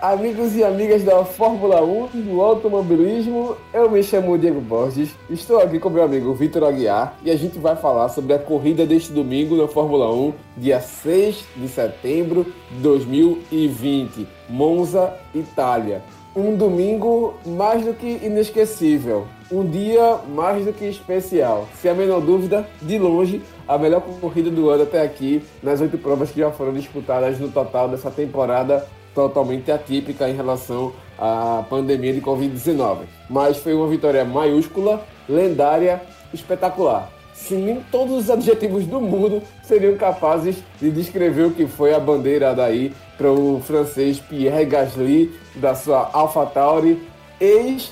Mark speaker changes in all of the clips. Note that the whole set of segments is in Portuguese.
Speaker 1: Amigos e amigas da Fórmula 1 do automobilismo. Eu me chamo Diego Borges, estou aqui com meu amigo Vitor Aguiar e a gente vai falar sobre a corrida deste domingo na Fórmula 1, dia 6 de setembro de 2020, Monza, Itália. Um domingo mais do que inesquecível, um dia mais do que especial. Sem a menor dúvida, de longe, a melhor corrida do ano até aqui, nas oito provas que já foram disputadas no total dessa temporada totalmente atípica em relação à pandemia de Covid-19. Mas foi uma vitória maiúscula, lendária, espetacular. Nem todos os adjetivos do mundo seriam capazes de descrever o que foi a bandeira daí para o francês Pierre Gasly da sua AlphaTauri, ex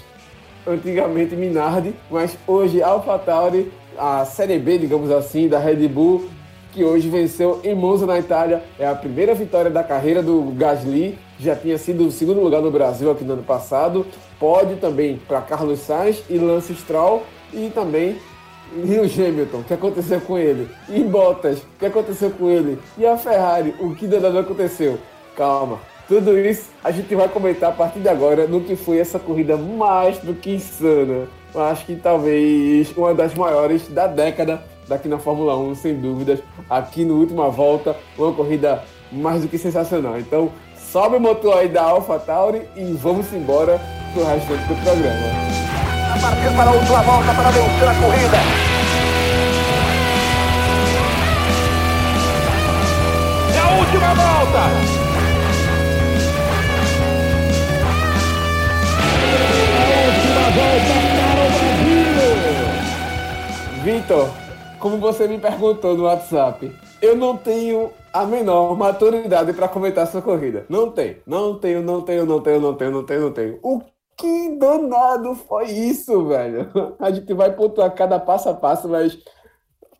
Speaker 1: antigamente Minardi, mas hoje AlphaTauri, a Série B, digamos assim, da Red Bull, que hoje venceu em Monza, na Itália. É a primeira vitória da carreira do Gasly, já tinha sido o segundo lugar no Brasil aqui no ano passado. Pode também para Carlos Sainz e Lance Stroll e também Lewis Hamilton, o que aconteceu com ele? E Bottas, o que aconteceu com ele? E a Ferrari, o que danado aconteceu? Calma, tudo isso a gente vai comentar a partir de agora no que foi essa corrida mais do que insana. Acho que talvez uma das maiores da década daqui na Fórmula 1, sem dúvidas. Aqui no última volta, uma corrida mais do que sensacional. Então, sobe o motor aí da AlphaTauri e vamos embora pro restante do programa.
Speaker 2: A partir para a última volta para vencer a corrida. É a última volta!
Speaker 1: Vitor, como você me perguntou no WhatsApp, eu não tenho a menor maturidade para comentar essa corrida. Não tenho, não tenho, não tenho, não tenho, não tenho, não tenho, não tenho. O que danado foi isso, velho? A gente vai pontuar cada passo a passo, mas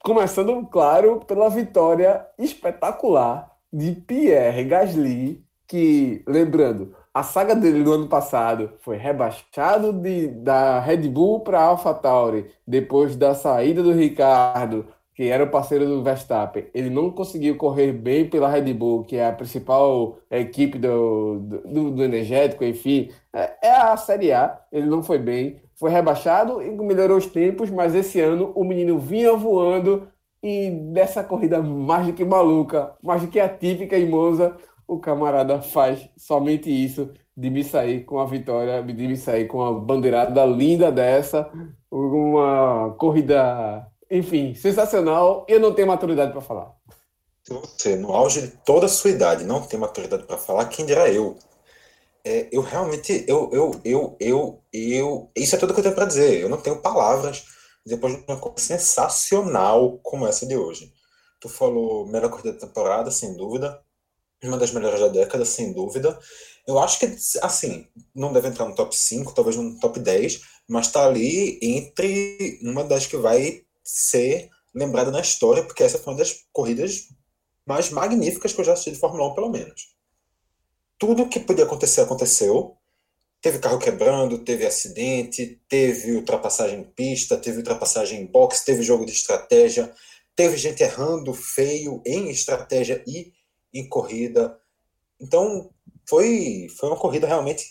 Speaker 1: começando, claro, pela vitória espetacular de Pierre Gasly, que, lembrando, a saga dele no ano passado foi rebaixado de, da Red Bull para AlphaTauri, depois da saída do Ricardo, que era o parceiro do Verstappen. Ele não conseguiu correr bem pela Red Bull, que é a principal equipe do, do, do energético, enfim. É, é, a Série A, ele não foi bem. Foi rebaixado e melhorou os tempos, mas esse ano o menino vinha voando e dessa corrida mais do que maluca, mais do que atípica em Monza, o camarada faz somente isso, de me sair com a vitória, de me sair com uma bandeirada linda dessa, uma corrida, enfim, sensacional. Eu não tenho maturidade para falar.
Speaker 3: Se você, no auge de toda a sua idade, não tem maturidade para falar, quem dirá eu? É, eu realmente, eu, eu, eu, eu, eu, isso é tudo que eu tenho para dizer. Eu não tenho palavras depois de uma coisa sensacional como essa de hoje. Tu falou melhor corrida da temporada, sem dúvida uma das melhores da década, sem dúvida. Eu acho que, assim, não deve entrar no top 5, talvez no top 10, mas está ali entre uma das que vai ser lembrada na história, porque essa foi uma das corridas mais magníficas que eu já assisti de Fórmula 1, pelo menos. Tudo que podia acontecer, aconteceu. Teve carro quebrando, teve acidente, teve ultrapassagem em pista, teve ultrapassagem em box, teve jogo de estratégia, teve gente errando feio em estratégia e em corrida. Então, foi, foi uma corrida realmente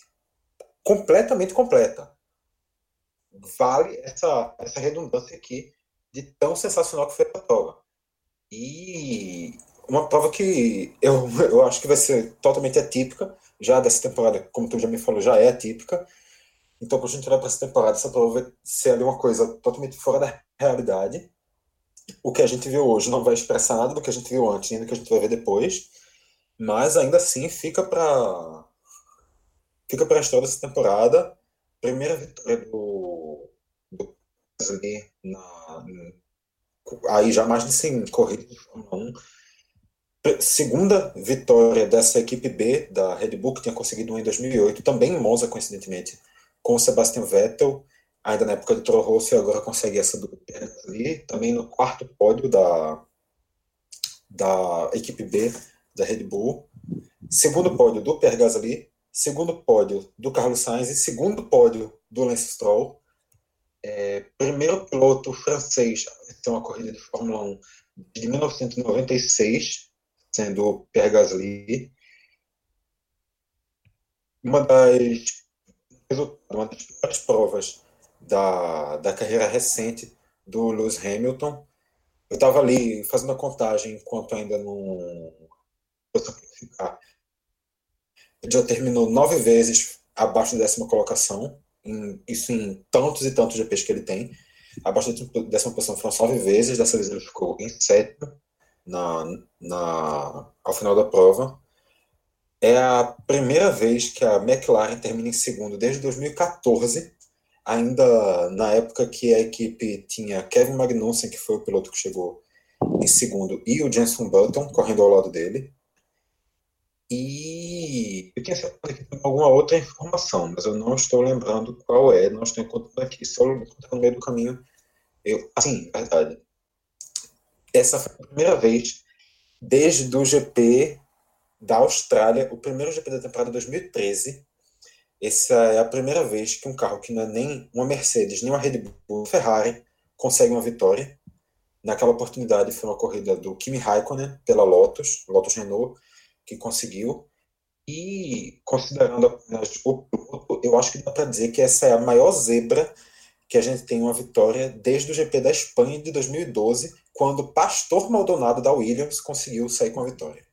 Speaker 3: completamente completa. Vale essa, essa redundância aqui de tão sensacional que foi a prova. E uma prova que eu, eu acho que vai ser totalmente atípica, já dessa temporada, como tu já me falou, já é atípica. Então, quando a gente olhar para essa temporada, essa prova vai ser uma coisa totalmente fora da realidade. O que a gente viu hoje não vai expressar nada do que a gente viu antes, nem do que a gente vai ver depois. Mas ainda assim fica para fica para a história dessa temporada. Primeira vitória do, do na, aí já mais de 100 corridas de Fórmula 1. Segunda vitória dessa equipe B da Red Bull, que tinha conseguido uma em 2008, também em Monza, coincidentemente, com o Sebastian Vettel, ainda na época do Toro Rosso, agora consegue essa do Gasly, também no quarto pódio da, da equipe B da Red Bull, segundo pódio do Pierre Gasly, segundo pódio do Carlos Sainz e segundo pódio do Lance Stroll. É, primeiro piloto francês a ter uma corrida de Fórmula 1 de 1996, sendo o Pierre Gasly. uma das, uma das provas da, da carreira recente do Lewis Hamilton. Eu estava ali fazendo a contagem enquanto ainda não. Ele já terminou nove vezes abaixo da décima colocação, em, isso em tantos e tantos GPs que ele tem. Abaixo da décima posição foram nove vezes, dessa vez ele ficou em sétimo na, na, ao final da prova. É a primeira vez que a McLaren termina em segundo desde 2014, ainda na época que a equipe tinha Kevin Magnussen, que foi o piloto que chegou em segundo, e o Jenson Button correndo ao lado dele. E eu tinha alguma outra informação, mas eu não estou lembrando qual é, não estou encontrando aqui, só no meio do caminho. Eu, assim, verdade. Essa foi a primeira vez desde o GP da Austrália, o primeiro GP da temporada 2013. Essa é a primeira vez que um carro que não é nem uma Mercedes, nem uma Red Bull, Ferrari, consegue uma vitória. Naquela oportunidade foi uma corrida do Kimi Raikkonen pela Lotus, Lotus Renault, que conseguiu. E considerando apenas o piloto, eu acho que dá para dizer que essa é a maior zebra que a gente tem uma vitória desde o GP da Espanha de 2012, quando Pastor Maldonado da Williams conseguiu sair com a vitória.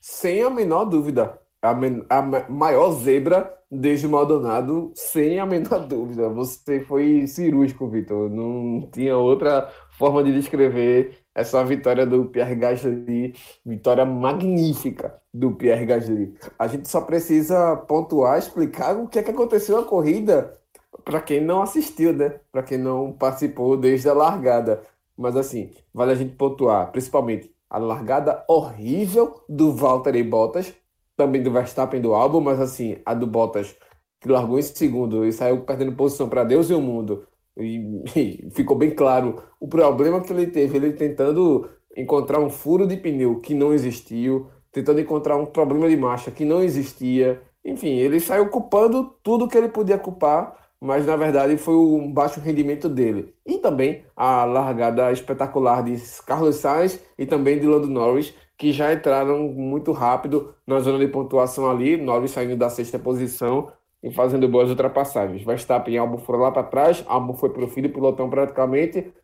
Speaker 1: Sem a menor dúvida. A, a maior zebra desde Maldonado, sem a menor dúvida. Você foi cirúrgico, Vitor. Não tinha outra forma de descrever essa vitória do Pierre Gasly, vitória magnífica do Pierre Gasly. A gente só precisa pontuar, explicar o que é que aconteceu na corrida para quem não assistiu, né? Para quem não participou desde a largada. Mas assim, vale a gente pontuar, principalmente a largada horrível do Valtteri Bottas, também do Verstappen do álbum, mas assim, a do Bottas que largou em segundo e saiu perdendo posição para Deus e o mundo e, e ficou bem claro o problema que ele teve, ele tentando encontrar um furo de pneu que não existiu, tentando encontrar um problema de marcha que não existia. Enfim, ele saiu culpando tudo que ele podia culpar, mas na verdade foi um baixo rendimento dele. E também a largada espetacular de Carlos Sainz e também de Lando Norris, que já entraram muito rápido na zona de pontuação ali, Norris saindo da sexta posição e fazendo boas ultrapassagens. Verstappen e Albon foram lá para trás, Albon foi para o fim do pilotão praticamente,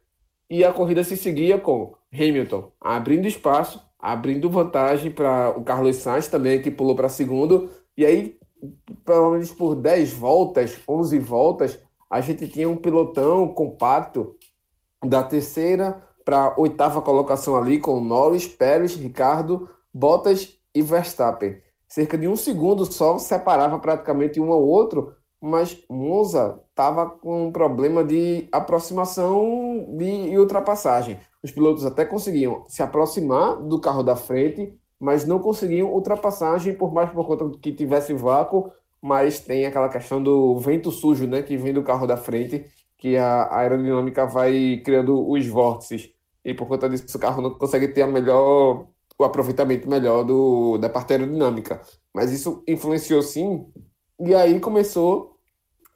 Speaker 1: e a corrida se seguia com Hamilton abrindo espaço, abrindo vantagem para o Carlos Sainz também, que pulou para segundo, e aí, pelo menos por 10 voltas, 11 voltas, a gente tinha um pilotão compacto da terceira para a oitava colocação ali, com Norris, Pérez, Ricardo, Bottas e Verstappen cerca de um segundo só separava praticamente um ao outro, mas Monza estava com um problema de aproximação e ultrapassagem. Os pilotos até conseguiam se aproximar do carro da frente, mas não conseguiam ultrapassagem, por mais por conta que tivesse vácuo, mas tem aquela questão do vento sujo, né, que vem do carro da frente, que a aerodinâmica vai criando os vórtices. E por conta disso, o carro não consegue ter a melhor o aproveitamento melhor do, da parte aerodinâmica. Mas isso influenciou sim, e aí começou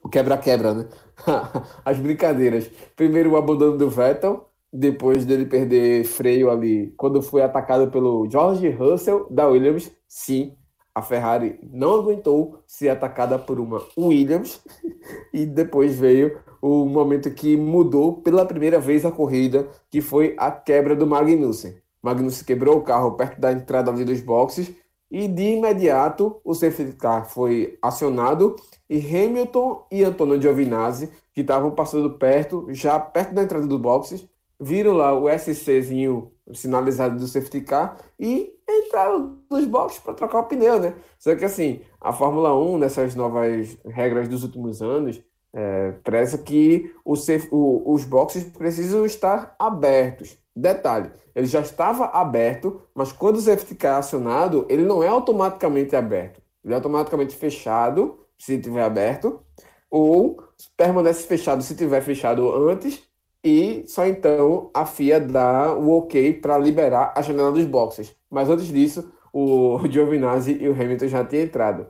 Speaker 1: o quebra-quebra, né? As brincadeiras. Primeiro o abandono do Vettel, depois dele perder freio ali, quando foi atacado pelo George Russell da Williams, sim, a Ferrari não aguentou ser atacada por uma Williams, e depois veio o momento que mudou pela primeira vez a corrida, que foi a quebra do Magnussen. Magnus quebrou o carro perto da entrada dos boxes e de imediato o safety car foi acionado e Hamilton e Antonio Giovinazzi, que estavam passando perto, já perto da entrada dos boxes, viram lá o SCzinho sinalizado do safety car e entraram nos boxes para trocar o pneu, né? Só que assim, a Fórmula 1, nessas novas regras dos últimos anos, é, preza que o, o, os boxes precisam estar abertos. Detalhe, ele já estava aberto, mas quando o safety car é acionado, ele não é automaticamente aberto. Ele é automaticamente fechado, se estiver aberto, ou permanece fechado se estiver fechado antes, e só então a FIA dá o ok para liberar a janela dos boxes. Mas antes disso, o Giovinazzi e o Hamilton já tinham entrado.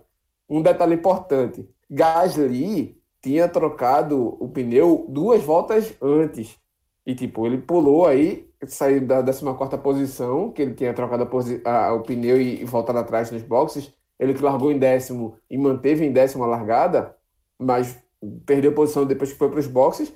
Speaker 1: Um detalhe importante: Gasly tinha trocado o pneu duas voltas antes. E, tipo, ele pulou aí, saiu da 14 posição, que ele tinha trocado a a, o pneu e, e voltado atrás nos boxes. ele que largou em décimo e manteve em décimo a largada, mas perdeu posição depois que foi para os boxes,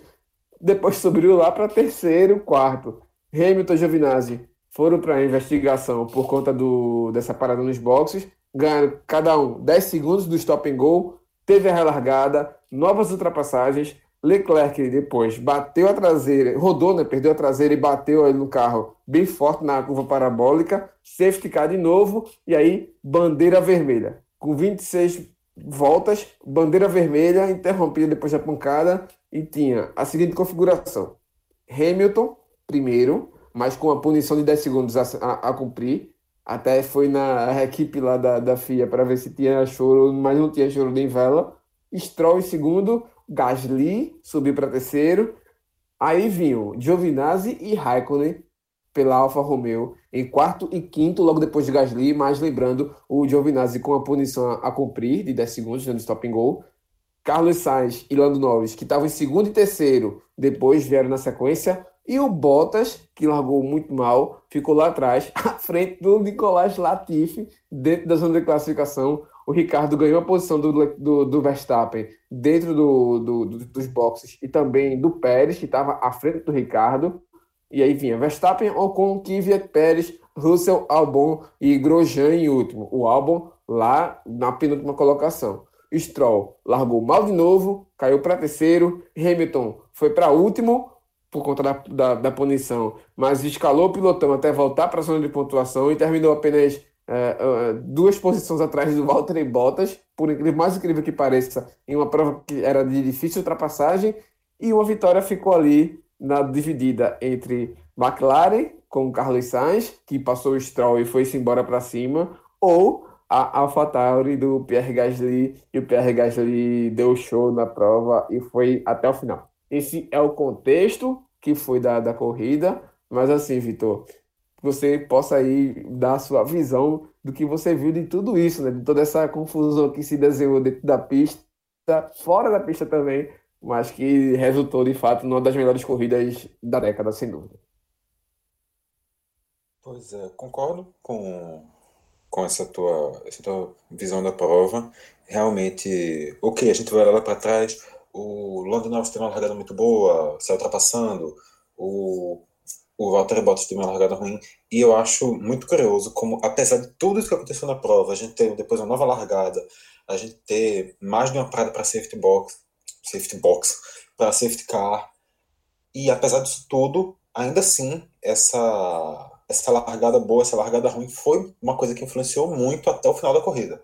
Speaker 1: depois subiu lá para terceiro, quarto. Hamilton e Giovinazzi foram para investigação por conta do, dessa parada nos boxes, ganharam cada um 10 segundos do stop and go, teve a relargada, novas ultrapassagens, Leclerc depois bateu a traseira, rodou, né, perdeu a traseira e bateu no carro bem forte na curva parabólica, safety car de novo, e aí bandeira vermelha. Com 26 voltas, bandeira vermelha, interrompida depois da pancada, e tinha a seguinte configuração. Hamilton, primeiro, mas com a punição de 10 segundos a, a, a cumprir, até foi na equipe lá da, da FIA para ver se tinha choro, mas não tinha choro nem vela. Stroll em segundo, Gasly subiu para terceiro. Aí vinham Giovinazzi e Raikkonen pela Alfa Romeo em quarto e quinto, logo depois de Gasly, mas lembrando o Giovinazzi com a punição a, cumprir de 10 segundos no stop and go. Carlos Sainz e Lando Norris, que estavam em segundo e terceiro, depois vieram na sequência. E o Bottas, que largou muito mal, ficou lá atrás, à frente do Nicolás Latifi, dentro da zona de classificação o Ricardo ganhou a posição do, do, do Verstappen dentro do, do, dos boxes e também do Pérez, que estava à frente do Ricardo. E aí vinha Verstappen, Ocon, Kvyat, Pérez, Russell, Albon e Grosjean em último. O Albon lá na penúltima colocação. Stroll largou mal de novo, caiu para terceiro. Hamilton foi para último por conta da, da, da punição, mas escalou o pilotão até voltar para a zona de pontuação e terminou apenas é, duas posições atrás do Valtteri Bottas, por mais incrível que pareça, em uma prova que era de difícil ultrapassagem, e uma vitória ficou ali na dividida entre McLaren com o Carlos Sainz, que passou o Stroll e foi-se embora para cima, ou a AlphaTauri do Pierre Gasly, e o Pierre Gasly deu show na prova e foi até o final. Esse é o contexto que foi da, da corrida, mas assim, Vitor, você possa aí dar a sua visão do que você viu de tudo isso, né? De toda essa confusão que se desenhou dentro da pista, fora da pista também, mas que resultou de fato numa das melhores corridas da década, sem dúvida.
Speaker 3: Pois é, concordo com, com essa tua, essa tua visão da prova. Realmente, ok, a gente vai lá para trás, o London Norris tem uma largada muito boa, sai ultrapassando, o o Walter Bottas teve uma largada ruim. E eu acho muito curioso como, apesar de tudo isso que aconteceu na prova, a gente ter depois uma nova largada, a gente ter mais de uma parada para safety box, safety box, para safety car. E apesar disso tudo, ainda assim, essa essa largada boa, essa largada ruim foi uma coisa que influenciou muito até o final da corrida.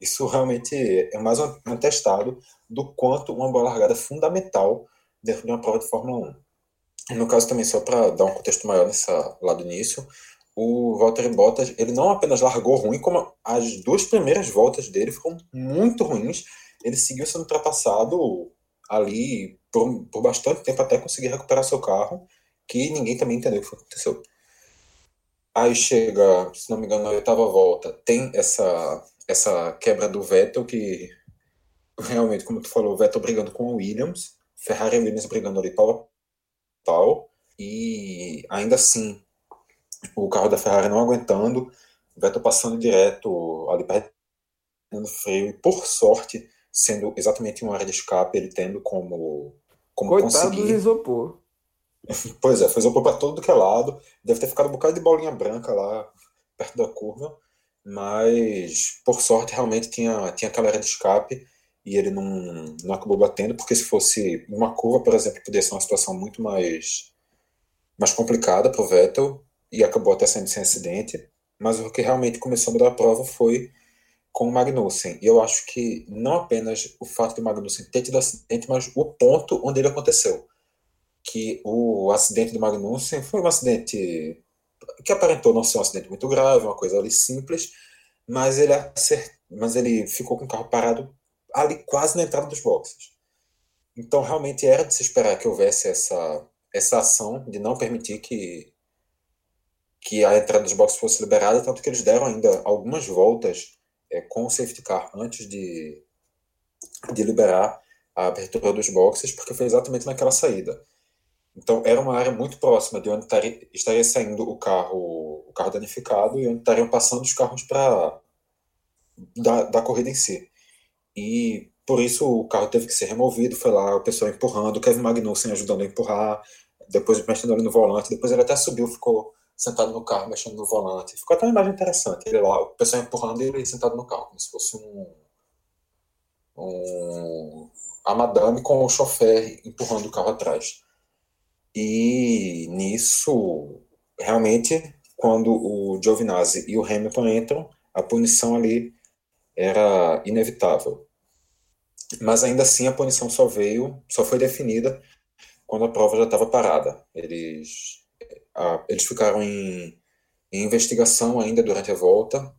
Speaker 3: Isso realmente é mais um atestado do quanto uma boa largada é fundamental dentro de uma prova de Fórmula 1. No caso também, só para dar um contexto maior nessa, lá do início, o Valtteri Bottas, ele não apenas largou ruim, como as duas primeiras voltas dele foram muito ruins. Ele seguiu sendo ultrapassado ali por, por bastante tempo até conseguir recuperar seu carro, que ninguém também entendeu o que aconteceu. Aí chega, se não me engano, na oitava volta, tem essa, essa quebra do Vettel, que realmente, como tu falou, o Vettel brigando com o Williams, Ferrari e Williams brigando ali pau tal, e ainda assim o carro da Ferrari não aguentando, o Vettel passando direto ali perdendo freio, e por sorte, sendo exatamente uma área de escape, ele tendo como, como
Speaker 1: Coitado conseguir. do isopor.
Speaker 3: Pois é, foi isopor para todo que é lado, deve ter ficado um bocado de bolinha branca lá perto da curva, mas por sorte realmente tinha, tinha aquela área de escape e ele não, não acabou batendo, porque se fosse uma curva, por exemplo, poderia ser uma situação muito mais, mais complicada para o Vettel, e acabou até sendo sem acidente, mas o que realmente começou a mudar a prova foi com o Magnussen. E eu acho que não apenas o fato de Magnussen ter tido acidente, mas o ponto onde ele aconteceu. Que o acidente do Magnussen foi um acidente que aparentou não ser um acidente muito grave, uma coisa ali simples, mas ele, acert... mas ele ficou com o carro parado ali quase na entrada dos boxes. Então, realmente era de se esperar que houvesse essa, essa ação de não permitir que, que a entrada dos boxes fosse liberada, tanto que eles deram ainda algumas voltas é, com o safety car antes de, de liberar a abertura dos boxes, porque foi exatamente naquela saída. Então, era uma área muito próxima de onde estaria, estaria saindo o carro, o carro danificado e onde estariam passando os carros para da, da corrida em si. E por isso o carro teve que ser removido, foi lá o pessoal empurrando, o Kevin Magnussen ajudando a empurrar, depois mexendo ali no volante, depois ele até subiu, ficou sentado no carro, mexendo no volante. Ficou até uma imagem interessante, ele lá, o pessoal empurrando e ele sentado no carro, como se fosse um, um a madame com o chofer empurrando o carro atrás. E nisso, realmente, quando o Giovinazzi e o Hamilton entram, a punição ali era inevitável. Mas ainda assim a punição só veio, só foi definida quando a prova já estava parada. Eles, a, eles ficaram em, em, investigação ainda durante a volta.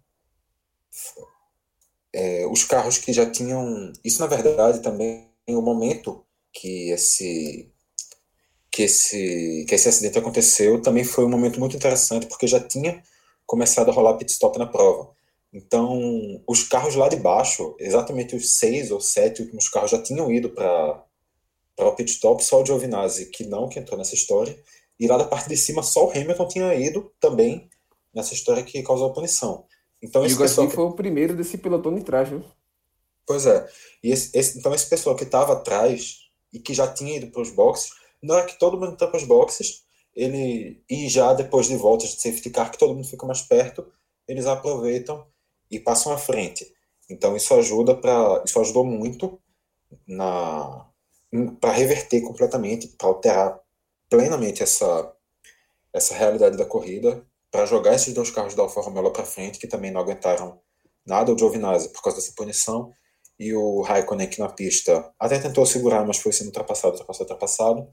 Speaker 3: É, os carros que já tinham. Isso, na verdade, também o momento que esse que esse que esse acidente aconteceu também foi um momento muito interessante porque já tinha começado a rolar pit stop na prova. Então, os carros lá de baixo, exatamente os seis ou sete últimos carros já tinham ido para o pit stop, só o Giovinazzi que não, que entrou nessa história, e lá da parte de cima só o Hamilton tinha ido também nessa história que causou a punição.
Speaker 1: Então, e o Gasly que... foi o primeiro desse pelotão de trás, viu?
Speaker 3: Pois é. E esse, esse, então esse pessoal que estava atrás e que já tinha ido para os boxes, não é que todo mundo para os boxes, ele e já depois de voltas de safety car que todo mundo fica mais perto, eles aproveitam e passam à frente. Então isso ajuda para isso ajudou muito na para reverter completamente, para alterar plenamente essa essa realidade da corrida, para jogar esses dois carros da Alfa Romeo para frente que também não aguentaram nada o Giovinazzi por causa dessa punição e o Raikkonen aqui na pista até tentou segurar, mas foi sendo ultrapassado, ultrapassado, ultrapassado.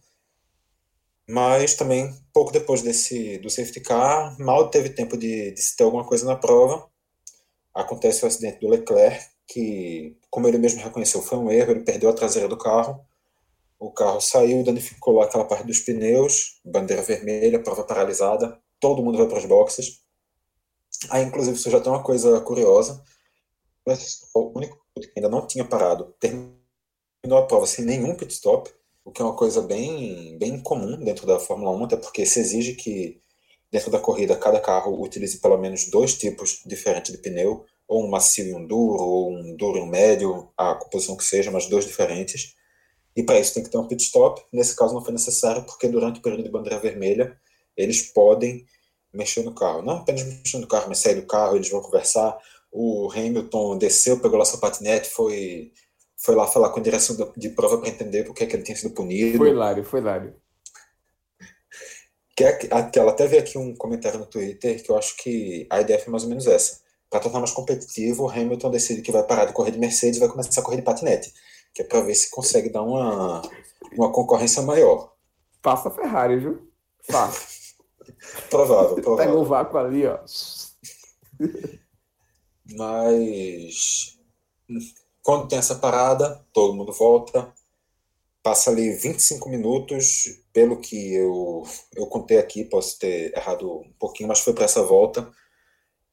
Speaker 3: Mas também, pouco depois desse do safety car, mal teve tempo de, de ter alguma coisa na prova. Acontece o acidente do Leclerc, que, como ele mesmo reconheceu, foi um erro, ele perdeu a traseira do carro. O carro saiu, danificou lá aquela parte dos pneus, bandeira vermelha, prova paralisada, todo mundo vai para os boxes. Aí, inclusive, isso já tem uma coisa curiosa. O único que ainda não tinha parado, terminou a prova sem nenhum pit stop, o que é uma coisa bem, bem comum dentro da Fórmula 1, até porque se exige que dentro da corrida cada carro utilize pelo menos dois tipos diferentes de pneu, ou um macio e um duro, ou um duro e um médio, a composição que seja, mas dois diferentes. E para isso tem que ter um pit stop. Nesse caso não foi necessário, porque durante o período de bandeira vermelha eles podem mexer no carro. Não apenas mexer no carro, mas sair do carro, eles vão conversar, o Hamilton desceu, pegou lá seu patinete, foi, foi lá falar com a direção de prova para entender por que, que ele tinha sido punido.
Speaker 1: Foi Lário, foi Lário.
Speaker 3: Que, é ela até veio aqui um comentário no Twitter que eu acho que a ideia foi mais ou menos essa. Para tornar mais competitivo, o Hamilton decide que vai parar de correr de Mercedes e vai começar a correr de patinete, que é para ver se consegue dar uma, uma concorrência maior.
Speaker 1: Passa a Ferrari, viu? Passa.
Speaker 3: provável, provável.
Speaker 1: Pega o vácuo ali, ó.
Speaker 3: Mas quando tem essa parada, todo mundo volta. Passa ali 25 minutos, pelo que eu, eu contei aqui, posso ter errado um pouquinho, mas foi para essa volta.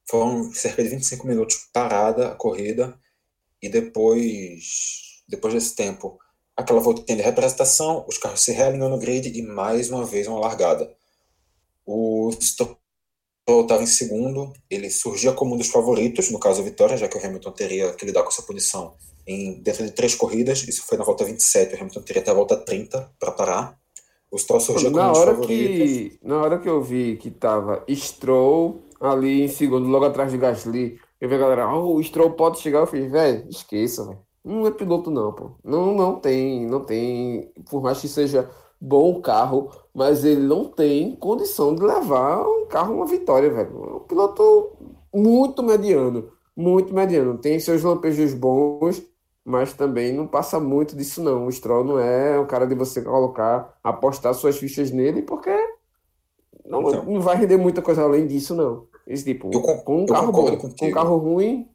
Speaker 3: Foram cerca de 25 minutos parada a corrida, e depois, depois desse tempo, aquela volta de representação, os carros se realinham no grid e mais uma vez uma largada. O estava em segundo, ele surgia como um dos favoritos, no caso a vitória, já que o Hamilton teria que lidar com essa punição em dentro de três corridas, isso foi na volta 27, o Hamilton teria até a volta 30 para parar. O Stroll surgia
Speaker 1: como um dos favoritos. Que, na hora que eu vi que tava Stroll ali em segundo, logo atrás de Gasly, eu vi a galera, oh, o Stroll pode chegar, eu fiz, velho, esqueça, velho. Não é piloto não, pô. Não, não tem, não tem, por mais que seja bom carro, mas ele não tem condição de levar um carro uma vitória, velho. É um piloto muito mediano, muito mediano. Tem seus lampejos bons, mas também não passa muito disso, não. O Stroll não é o cara de você colocar, apostar suas fichas nele, porque não, então, não vai render muita coisa além disso, não. Esse tipo, eu, com um carro bom, contigo. com um carro ruim,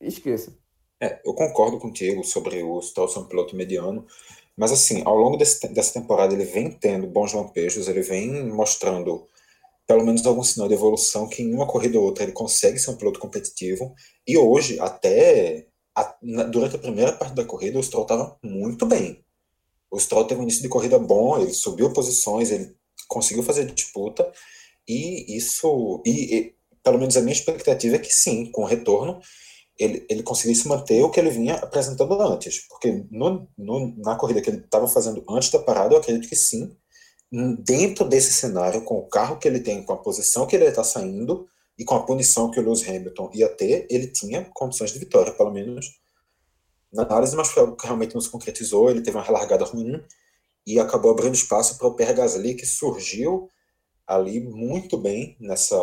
Speaker 1: esqueça.
Speaker 3: É, eu concordo contigo sobre o Stroll ser um piloto mediano, mas assim, ao longo desse, dessa temporada ele vem tendo bons lampejos, ele vem mostrando pelo menos algum sinal de evolução que em uma corrida ou outra ele consegue ser um piloto competitivo. E hoje, até a, na, durante a primeira parte da corrida, o Stroll estava muito bem. O Stroll teve um início de corrida bom, ele subiu posições, ele conseguiu fazer disputa, e isso, e, e pelo menos a minha expectativa é que sim, com o retorno, ele, ele conseguisse manter o que ele vinha apresentando antes. Porque no, no, na corrida que ele estava fazendo antes da parada, eu acredito que sim. Dentro desse cenário, com o carro que ele tem, com a posição que ele está saindo e com a punição que o Lewis Hamilton ia ter, ele tinha condições de vitória, pelo menos na análise, mas foi algo que realmente não se concretizou. Ele teve uma relargada ruim e acabou abrindo espaço para o Pierre Gasly, que surgiu ali muito bem nessa,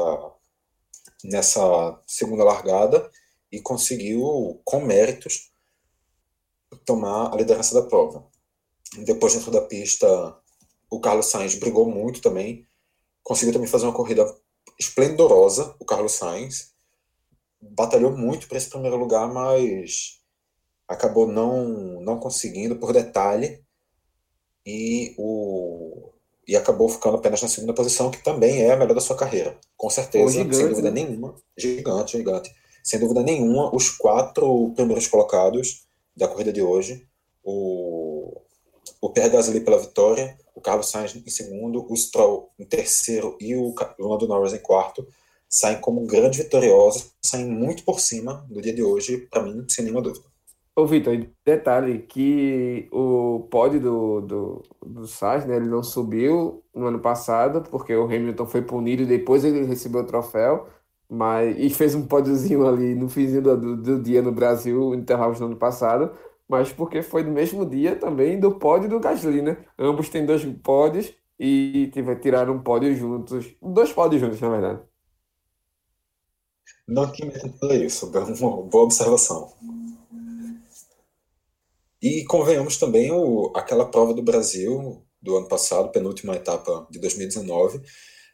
Speaker 3: nessa segunda largada e conseguiu, com méritos, tomar a liderança da prova. Depois, dentro da pista, o Carlos Sainz brigou muito também, conseguiu também fazer uma corrida esplendorosa, o Carlos Sainz. Batalhou muito para esse primeiro lugar, mas acabou não, não conseguindo por detalhe e, o, e acabou ficando apenas na segunda posição, que também é a melhor da sua carreira. Com certeza, gigante, sem dúvida né? nenhuma. Gigante, gigante sem dúvida nenhuma, os quatro primeiros colocados da corrida de hoje, o, o Pierre Gasly pela vitória, o Carlos Sainz em segundo, o Stroll em terceiro e o Lando Norris em quarto, saem como grandes vitoriosos, saem muito por cima do dia de hoje, para mim, sem nenhuma dúvida.
Speaker 1: Ô, Vitor, detalhe que o pódio do, do, do Sainz, né, ele não subiu no ano passado, porque o Hamilton foi punido e depois ele recebeu o troféu, mas, e fez um pódiozinho ali no finzinho do, do dia no Brasil, Interlagos no ano passado, mas porque foi no mesmo dia também do pódio do Gasly, né? Ambos têm dois pódios e tiraram um pódio juntos, dois pódios juntos, na verdade.
Speaker 3: Não que me isso, uma boa observação. E convenhamos também o, aquela prova do Brasil do ano passado, penúltima etapa de 2019,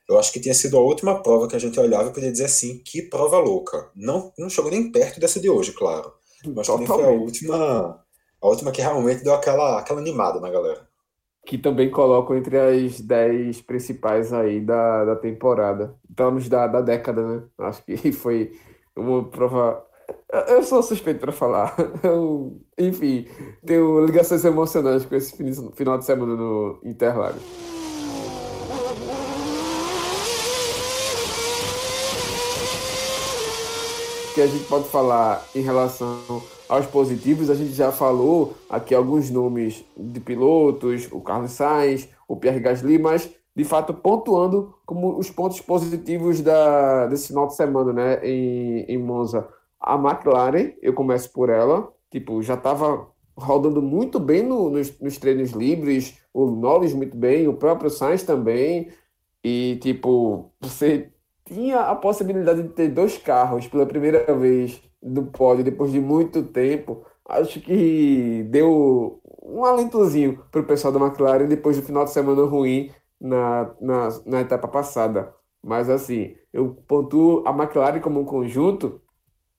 Speaker 3: eu acho que tinha sido a última prova que a gente olhava e podia dizer assim, que prova louca. Não, não chegou nem perto dessa de hoje, claro. Mas também foi a última, a última que realmente deu aquela, aquela animada na galera.
Speaker 1: Que também colocam entre as 10 principais aí da, da temporada. Pelo menos da, da década, né? Acho que foi uma prova. Eu sou suspeito para falar. Eu, enfim, tenho ligações emocionantes com esse final de semana no Interlagos. Que a gente pode falar em relação aos positivos, a gente já falou aqui alguns nomes de pilotos, o Carlos Sainz, o Pierre Gasly, mas de fato pontuando como os pontos positivos da, desse final de semana, né, em, em Monza. A McLaren, eu começo por ela, tipo, já estava rodando muito bem no, nos, nos, treinos livres, o Norris muito bem, o próprio Sainz também, e tipo, você tinha a possibilidade de ter dois carros pela primeira vez do pódio depois de muito tempo, acho que deu um alentozinho para o pessoal da McLaren depois do final de semana ruim na, na, na etapa passada. Mas assim, eu pontuo a McLaren como um conjunto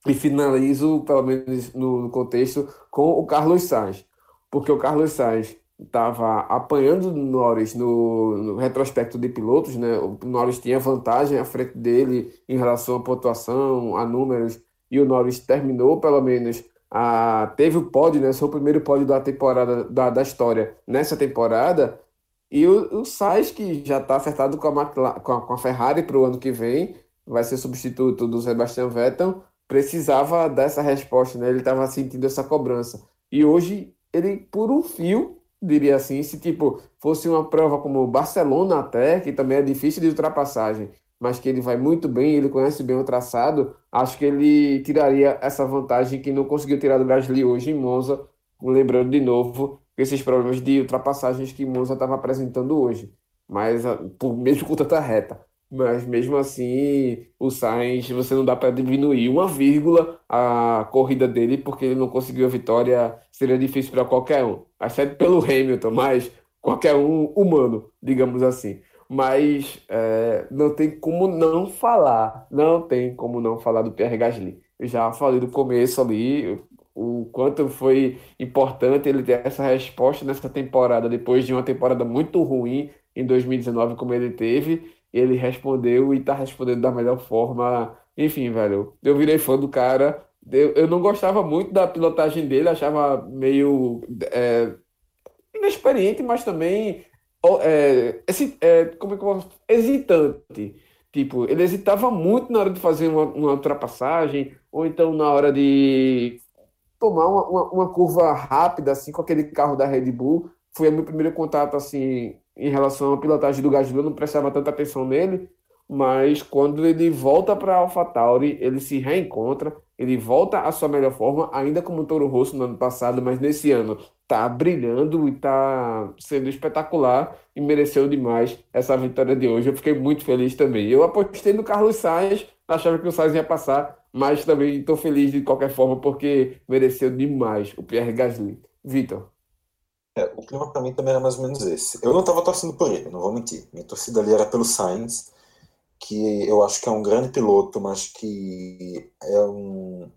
Speaker 1: e finalizo, pelo menos no, contexto, com o Carlos Sainz. Porque o Carlos Sainz estava apanhando o Norris no, no, retrospecto de pilotos, né? O Norris tinha vantagem à frente dele em relação à pontuação, a números, e o Norris terminou pelo menos a teve o pódio, né? Seu primeiro pódio da temporada da, da história nessa temporada. E o, o Sainz, que já está acertado com a, com a, com a Ferrari para o ano que vem, vai ser substituto do Sebastian Vettel, precisava dessa resposta, né? Ele estava sentindo essa cobrança. E hoje ele, por um fio, diria assim, se tipo fosse uma prova como Barcelona até, que também é difícil de ultrapassagem, mas que ele vai muito bem, ele conhece bem o traçado, acho que ele tiraria essa vantagem que não conseguiu tirar do Gasly hoje em Monza, lembrando de novo esses problemas de ultrapassagens que Monza estava apresentando hoje, mas ah, por mesmo com tanta reta. Mas mesmo assim, o Sainz, você não dá para diminuir uma vírgula a corrida dele, porque ele não conseguiu a vitória, seria difícil para qualquer um. Exceto pelo Hamilton, mas qualquer um humano, digamos assim. Mas é, não tem como não falar, não tem como não falar do Pierre Gasly. Eu já falei do começo ali, o quanto foi importante ele ter essa resposta nessa temporada, depois de uma temporada muito ruim em 2019, como ele teve ele respondeu e tá respondendo da melhor forma. Enfim, velho, eu virei fã do cara. Eu, eu não gostava muito da pilotagem dele, achava meio é, inexperiente, mas também é, esse, é, como é que eu hesitante. Tipo, ele hesitava muito na hora de fazer uma, uma ultrapassagem, ou então na hora de tomar uma, uma, uma, curva rápida, assim, com aquele carro da Red Bull. Foi meu primeiro contato, assim, em relação à pilotagem do Gasly, eu não prestava tanta atenção nele, mas quando ele volta para a AlphaTauri, ele se reencontra, ele volta à sua melhor forma, ainda como Toro Rosso no ano passado, mas nesse ano tá brilhando e tá sendo espetacular e mereceu demais essa vitória de hoje. Eu fiquei muito feliz também. Eu apostei no Carlos Sainz, achava que o Sainz ia passar, mas também estou feliz de qualquer forma porque mereceu demais o Pierre Gasly. Vitor.
Speaker 3: É, o clima para mim também era mais ou menos esse. Eu não estava torcendo por ele, não vou mentir. Minha torcida ali era pelo Sainz, que eu acho que é um grande piloto, mas que é um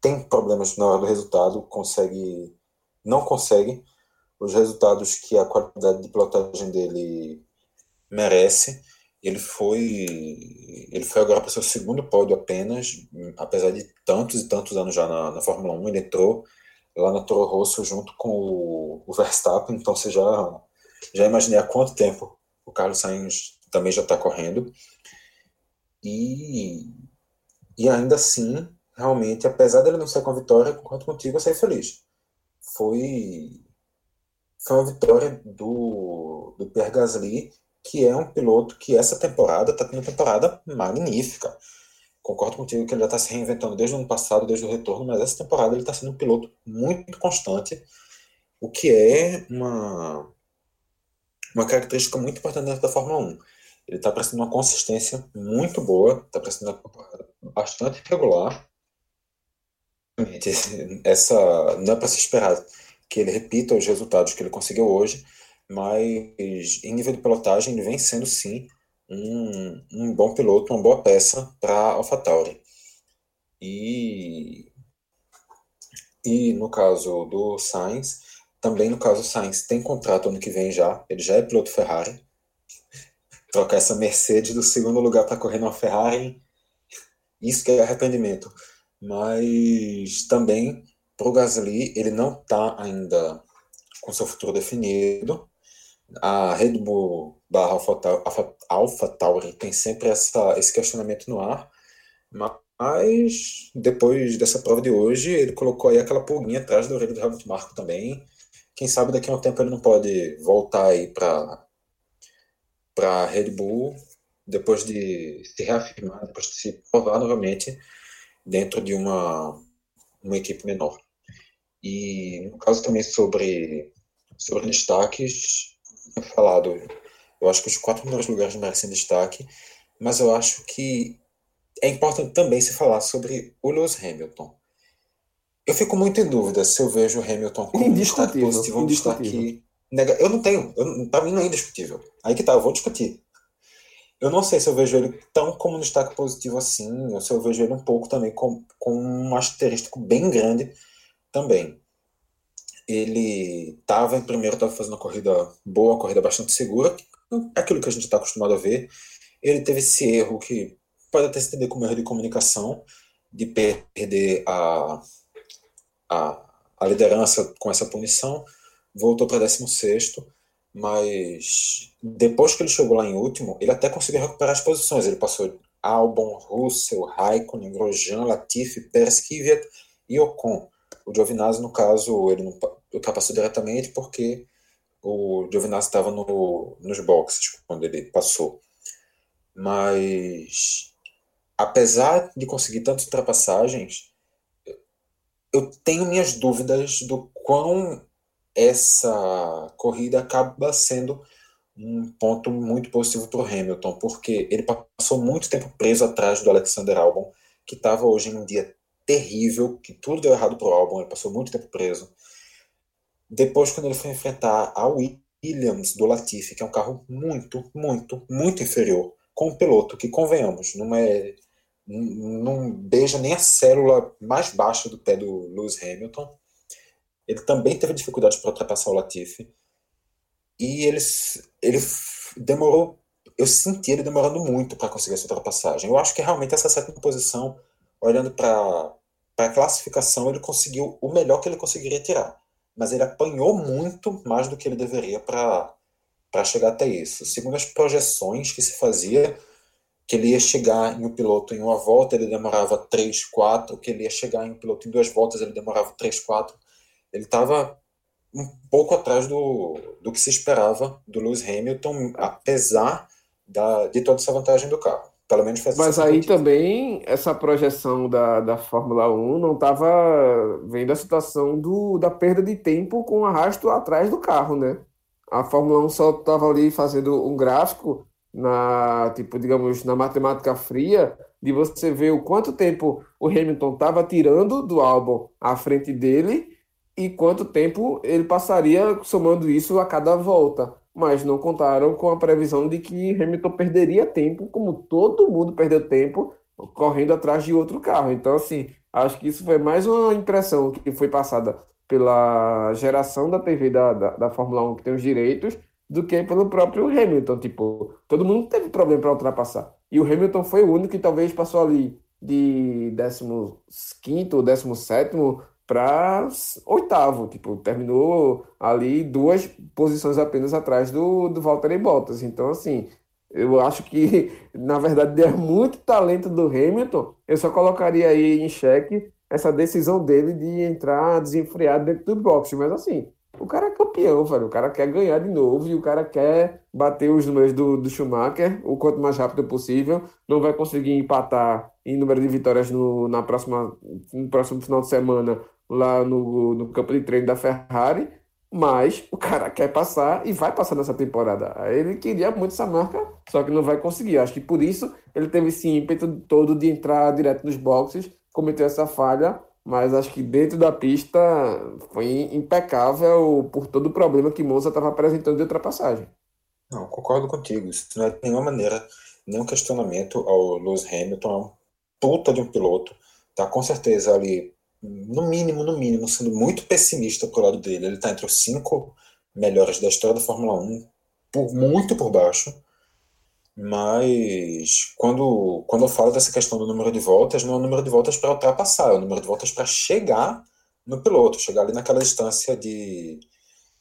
Speaker 3: tem problemas na hora do resultado, consegue não consegue os resultados que a qualidade de pilotagem dele merece. Ele foi, ele foi agora para seu segundo pódio apenas, apesar de tantos e tantos anos já na, na Fórmula 1. Ele entrou lá na Toro Rosso junto com o, o Verstappen, então você já, já imaginei há quanto tempo o Carlos Sainz também já está correndo. E, e ainda assim, realmente, apesar dele não ser com a vitória, concordo contigo, eu saí feliz foi, foi uma vitória do, do Pierre Gasly, que é um piloto que essa temporada está tendo uma temporada magnífica. Concordo contigo que ele já está se reinventando desde o ano passado, desde o retorno, mas essa temporada ele está sendo um piloto muito constante, o que é uma, uma característica muito importante dentro da Fórmula 1. Ele está prestando uma consistência muito boa, está prestando uma temporada bastante regular, essa não é para se esperar que ele repita os resultados que ele conseguiu hoje, mas em nível de pilotagem ele vem sendo sim um, um bom piloto, uma boa peça para a AlphaTauri. E, e no caso do Sainz, também no caso do Sainz tem contrato ano que vem já, ele já é piloto Ferrari. Trocar essa Mercedes do segundo lugar para correr na Ferrari, isso que é arrependimento mas também para o Gasly ele não está ainda com seu futuro definido. A Red Bull barra Alpha, Tauri tem sempre essa, esse questionamento no ar, mas depois dessa prova de hoje ele colocou aí aquela pulguinha atrás do orelha do Helmut Marko também. Quem sabe daqui a um tempo ele não pode voltar aí para para Red Bull depois de se reafirmar, depois de se provar novamente dentro de uma, uma equipe menor. E no caso também sobre, sobre destaques, falado, eu acho que os quatro primeiros lugares merecem destaque, mas eu acho que é importante também se falar sobre o Lewis Hamilton. Eu fico muito em dúvida se eu vejo o Hamilton como um destaque positivo ou um destaque negativa. Eu não tenho, para mim não é indiscutível. Aí que tá, eu vou discutir. Eu não sei se eu vejo ele tão como um destaque positivo assim, ou se eu vejo ele um pouco também com, com um asterístico bem grande também. Ele estava em primeiro, estava fazendo uma corrida boa, uma corrida bastante segura, aquilo que a gente está acostumado a ver. Ele teve esse erro que pode até se entender como erro de comunicação, de perder a, a, a liderança com essa punição, voltou para 16 mas depois que ele chegou lá em último, ele até conseguiu recuperar as posições. Ele passou Albon, Russell, Raikkonen, Grosjean, Latifi, Pérez, Kvyat e Ocon. O Giovinazzi, no caso, ele não ultrapassou diretamente porque o Giovinazzi estava no, nos boxes quando ele passou. Mas, apesar de conseguir tantas ultrapassagens, eu tenho minhas dúvidas do quão essa corrida acaba sendo um ponto muito positivo para o Hamilton, porque ele passou muito tempo preso atrás do Alexander Albon, que estava hoje em um dia terrível, que tudo deu errado para o Albon, ele passou muito tempo preso. Depois, quando ele foi enfrentar a Williams do Latifi, que é um carro muito, muito, muito inferior, com um piloto que, convenhamos, não é não beija nem a célula mais baixa do pé do Lewis Hamilton, ele também teve dificuldades para ultrapassar o Latifi. E ele, ele demorou, eu senti ele demorando muito para conseguir essa ultrapassagem. Eu acho que realmente essa sétima posição, olhando para a classificação, ele conseguiu o melhor que ele conseguiria tirar. Mas ele apanhou muito mais do que ele deveria para chegar até isso. Segundo as projeções que se fazia, que ele ia chegar em um piloto em uma volta, ele demorava 3, 4, que ele ia chegar em um piloto em duas voltas, ele demorava 3, 4. Ele estava um pouco atrás do, do que se esperava do Lewis Hamilton, apesar da, de toda essa vantagem do carro. Pelo menos
Speaker 1: Mas aí também, essa projeção da, da Fórmula 1 não estava vendo a situação do, da perda de tempo com o arrasto atrás do carro, né? A Fórmula 1 só estava ali fazendo um gráfico na, tipo, digamos, na matemática fria, de você ver o quanto tempo o Hamilton estava tirando do álbum à frente dele e quanto tempo ele passaria somando isso a cada volta mas não contaram com a previsão de que Hamilton perderia tempo, como todo mundo perdeu tempo, correndo atrás de outro carro. Então, assim, acho que isso foi mais uma impressão que foi passada pela geração da TV da, da, da Fórmula 1 que tem os direitos, do que pelo próprio Hamilton. Tipo, todo mundo teve problema para ultrapassar. E o Hamilton foi o único que talvez passou ali de 15 ou 17 para oitavo, tipo, terminou ali duas posições apenas atrás do, do Valtteri Bottas. Então, assim, eu acho que, na verdade, é muito talento do Hamilton. Eu só colocaria aí em xeque essa decisão dele de entrar desenfreado dentro do boxe. Mas, assim, o cara é campeão, velho. O cara quer ganhar de novo e o cara quer bater os números do, do Schumacher o quanto mais rápido possível. Não vai conseguir empatar em número de vitórias no, na próxima, no próximo final de semana lá no, no campo de treino da Ferrari, mas o cara quer passar e vai passar nessa temporada. Ele queria muito essa marca, só que não vai conseguir. Acho que por isso ele teve esse ímpeto todo de entrar direto nos boxes, cometeu essa falha, mas acho que dentro da pista foi impecável por todo o problema que Monza estava apresentando de ultrapassagem.
Speaker 3: Não, concordo contigo. Isso não é de nenhuma maneira nenhum questionamento ao Lewis Hamilton. É um puta de um piloto. Tá com certeza ali no mínimo, no mínimo, sendo muito pessimista pro lado dele. Ele está entre os cinco melhores da história da Fórmula 1, por, muito por baixo. Mas quando, quando eu falo dessa questão do número de voltas, não é o número de voltas para ultrapassar, é o número de voltas para chegar no piloto, chegar ali naquela distância de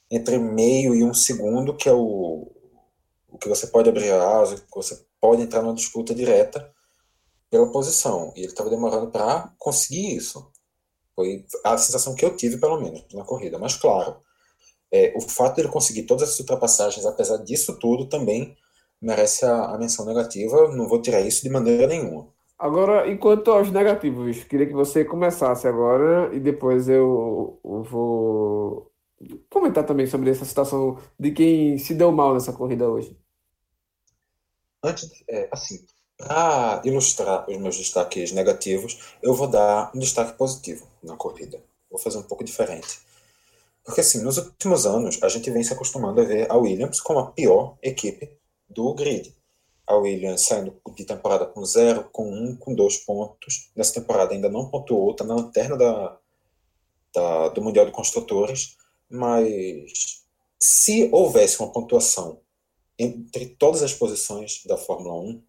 Speaker 3: entre meio e um segundo, que é o, o que você pode abrir a asa, que você pode entrar numa disputa direta pela posição. E ele estava demorando para conseguir isso. Foi a sensação que eu tive, pelo menos, na corrida. Mas, claro, é, o fato de ele conseguir todas essas ultrapassagens, apesar disso tudo, também merece a, a menção negativa. Não vou tirar isso de maneira nenhuma.
Speaker 1: Agora, enquanto aos negativos, queria que você começasse agora e depois eu, eu vou comentar também sobre essa situação de quem se deu mal nessa corrida hoje.
Speaker 3: Antes, é, assim, para ilustrar os meus destaques negativos, eu vou dar um destaque positivo na corrida. Vou fazer um pouco diferente. Porque, assim, nos últimos anos, a gente vem se acostumando a ver a Williams como a pior equipe do grid. A Williams saindo de temporada com zero, com um, com dois pontos. Nessa temporada ainda não pontuou, está na lanterna da, da, do Mundial de Construtores. Mas se houvesse uma pontuação entre todas as posições da Fórmula 1,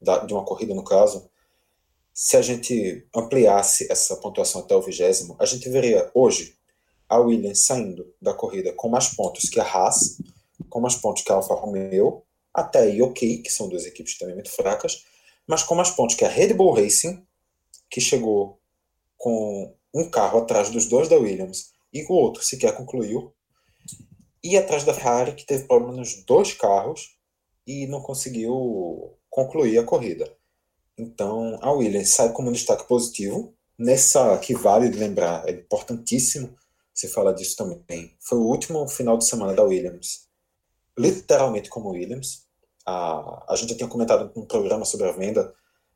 Speaker 3: da, de uma corrida no caso, se a gente ampliasse essa pontuação até o vigésimo, a gente veria hoje a Williams saindo da corrida com mais pontos que a Haas, com mais pontos que a Alfa Romeo, até aí ok, que são duas equipes extremamente fracas, mas com mais pontos que a Red Bull Racing, que chegou com um carro atrás dos dois da Williams e o outro sequer concluiu, e atrás da Ferrari, que teve problema nos dois carros e não conseguiu concluir a corrida. Então, a Williams sai como um destaque positivo. Nessa, que vale lembrar, é importantíssimo se falar disso também. Foi o último final de semana da Williams, literalmente como Williams. A, a gente já tinha comentado um programa sobre a venda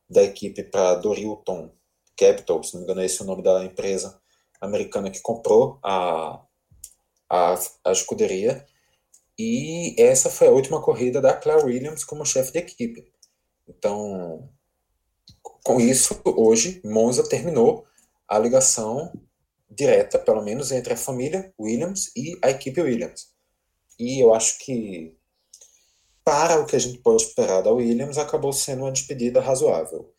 Speaker 3: da equipe para Dorilton Capital, se não me engano, é esse o nome da empresa americana que comprou a, a, a escuderia. E essa foi a última corrida da Claire Williams como chefe de equipe. Então, com isso, hoje, Monza terminou a ligação direta, pelo menos, entre a família Williams e a equipe Williams. E eu acho que, para o que a gente pode esperar da Williams, acabou sendo uma despedida razoável.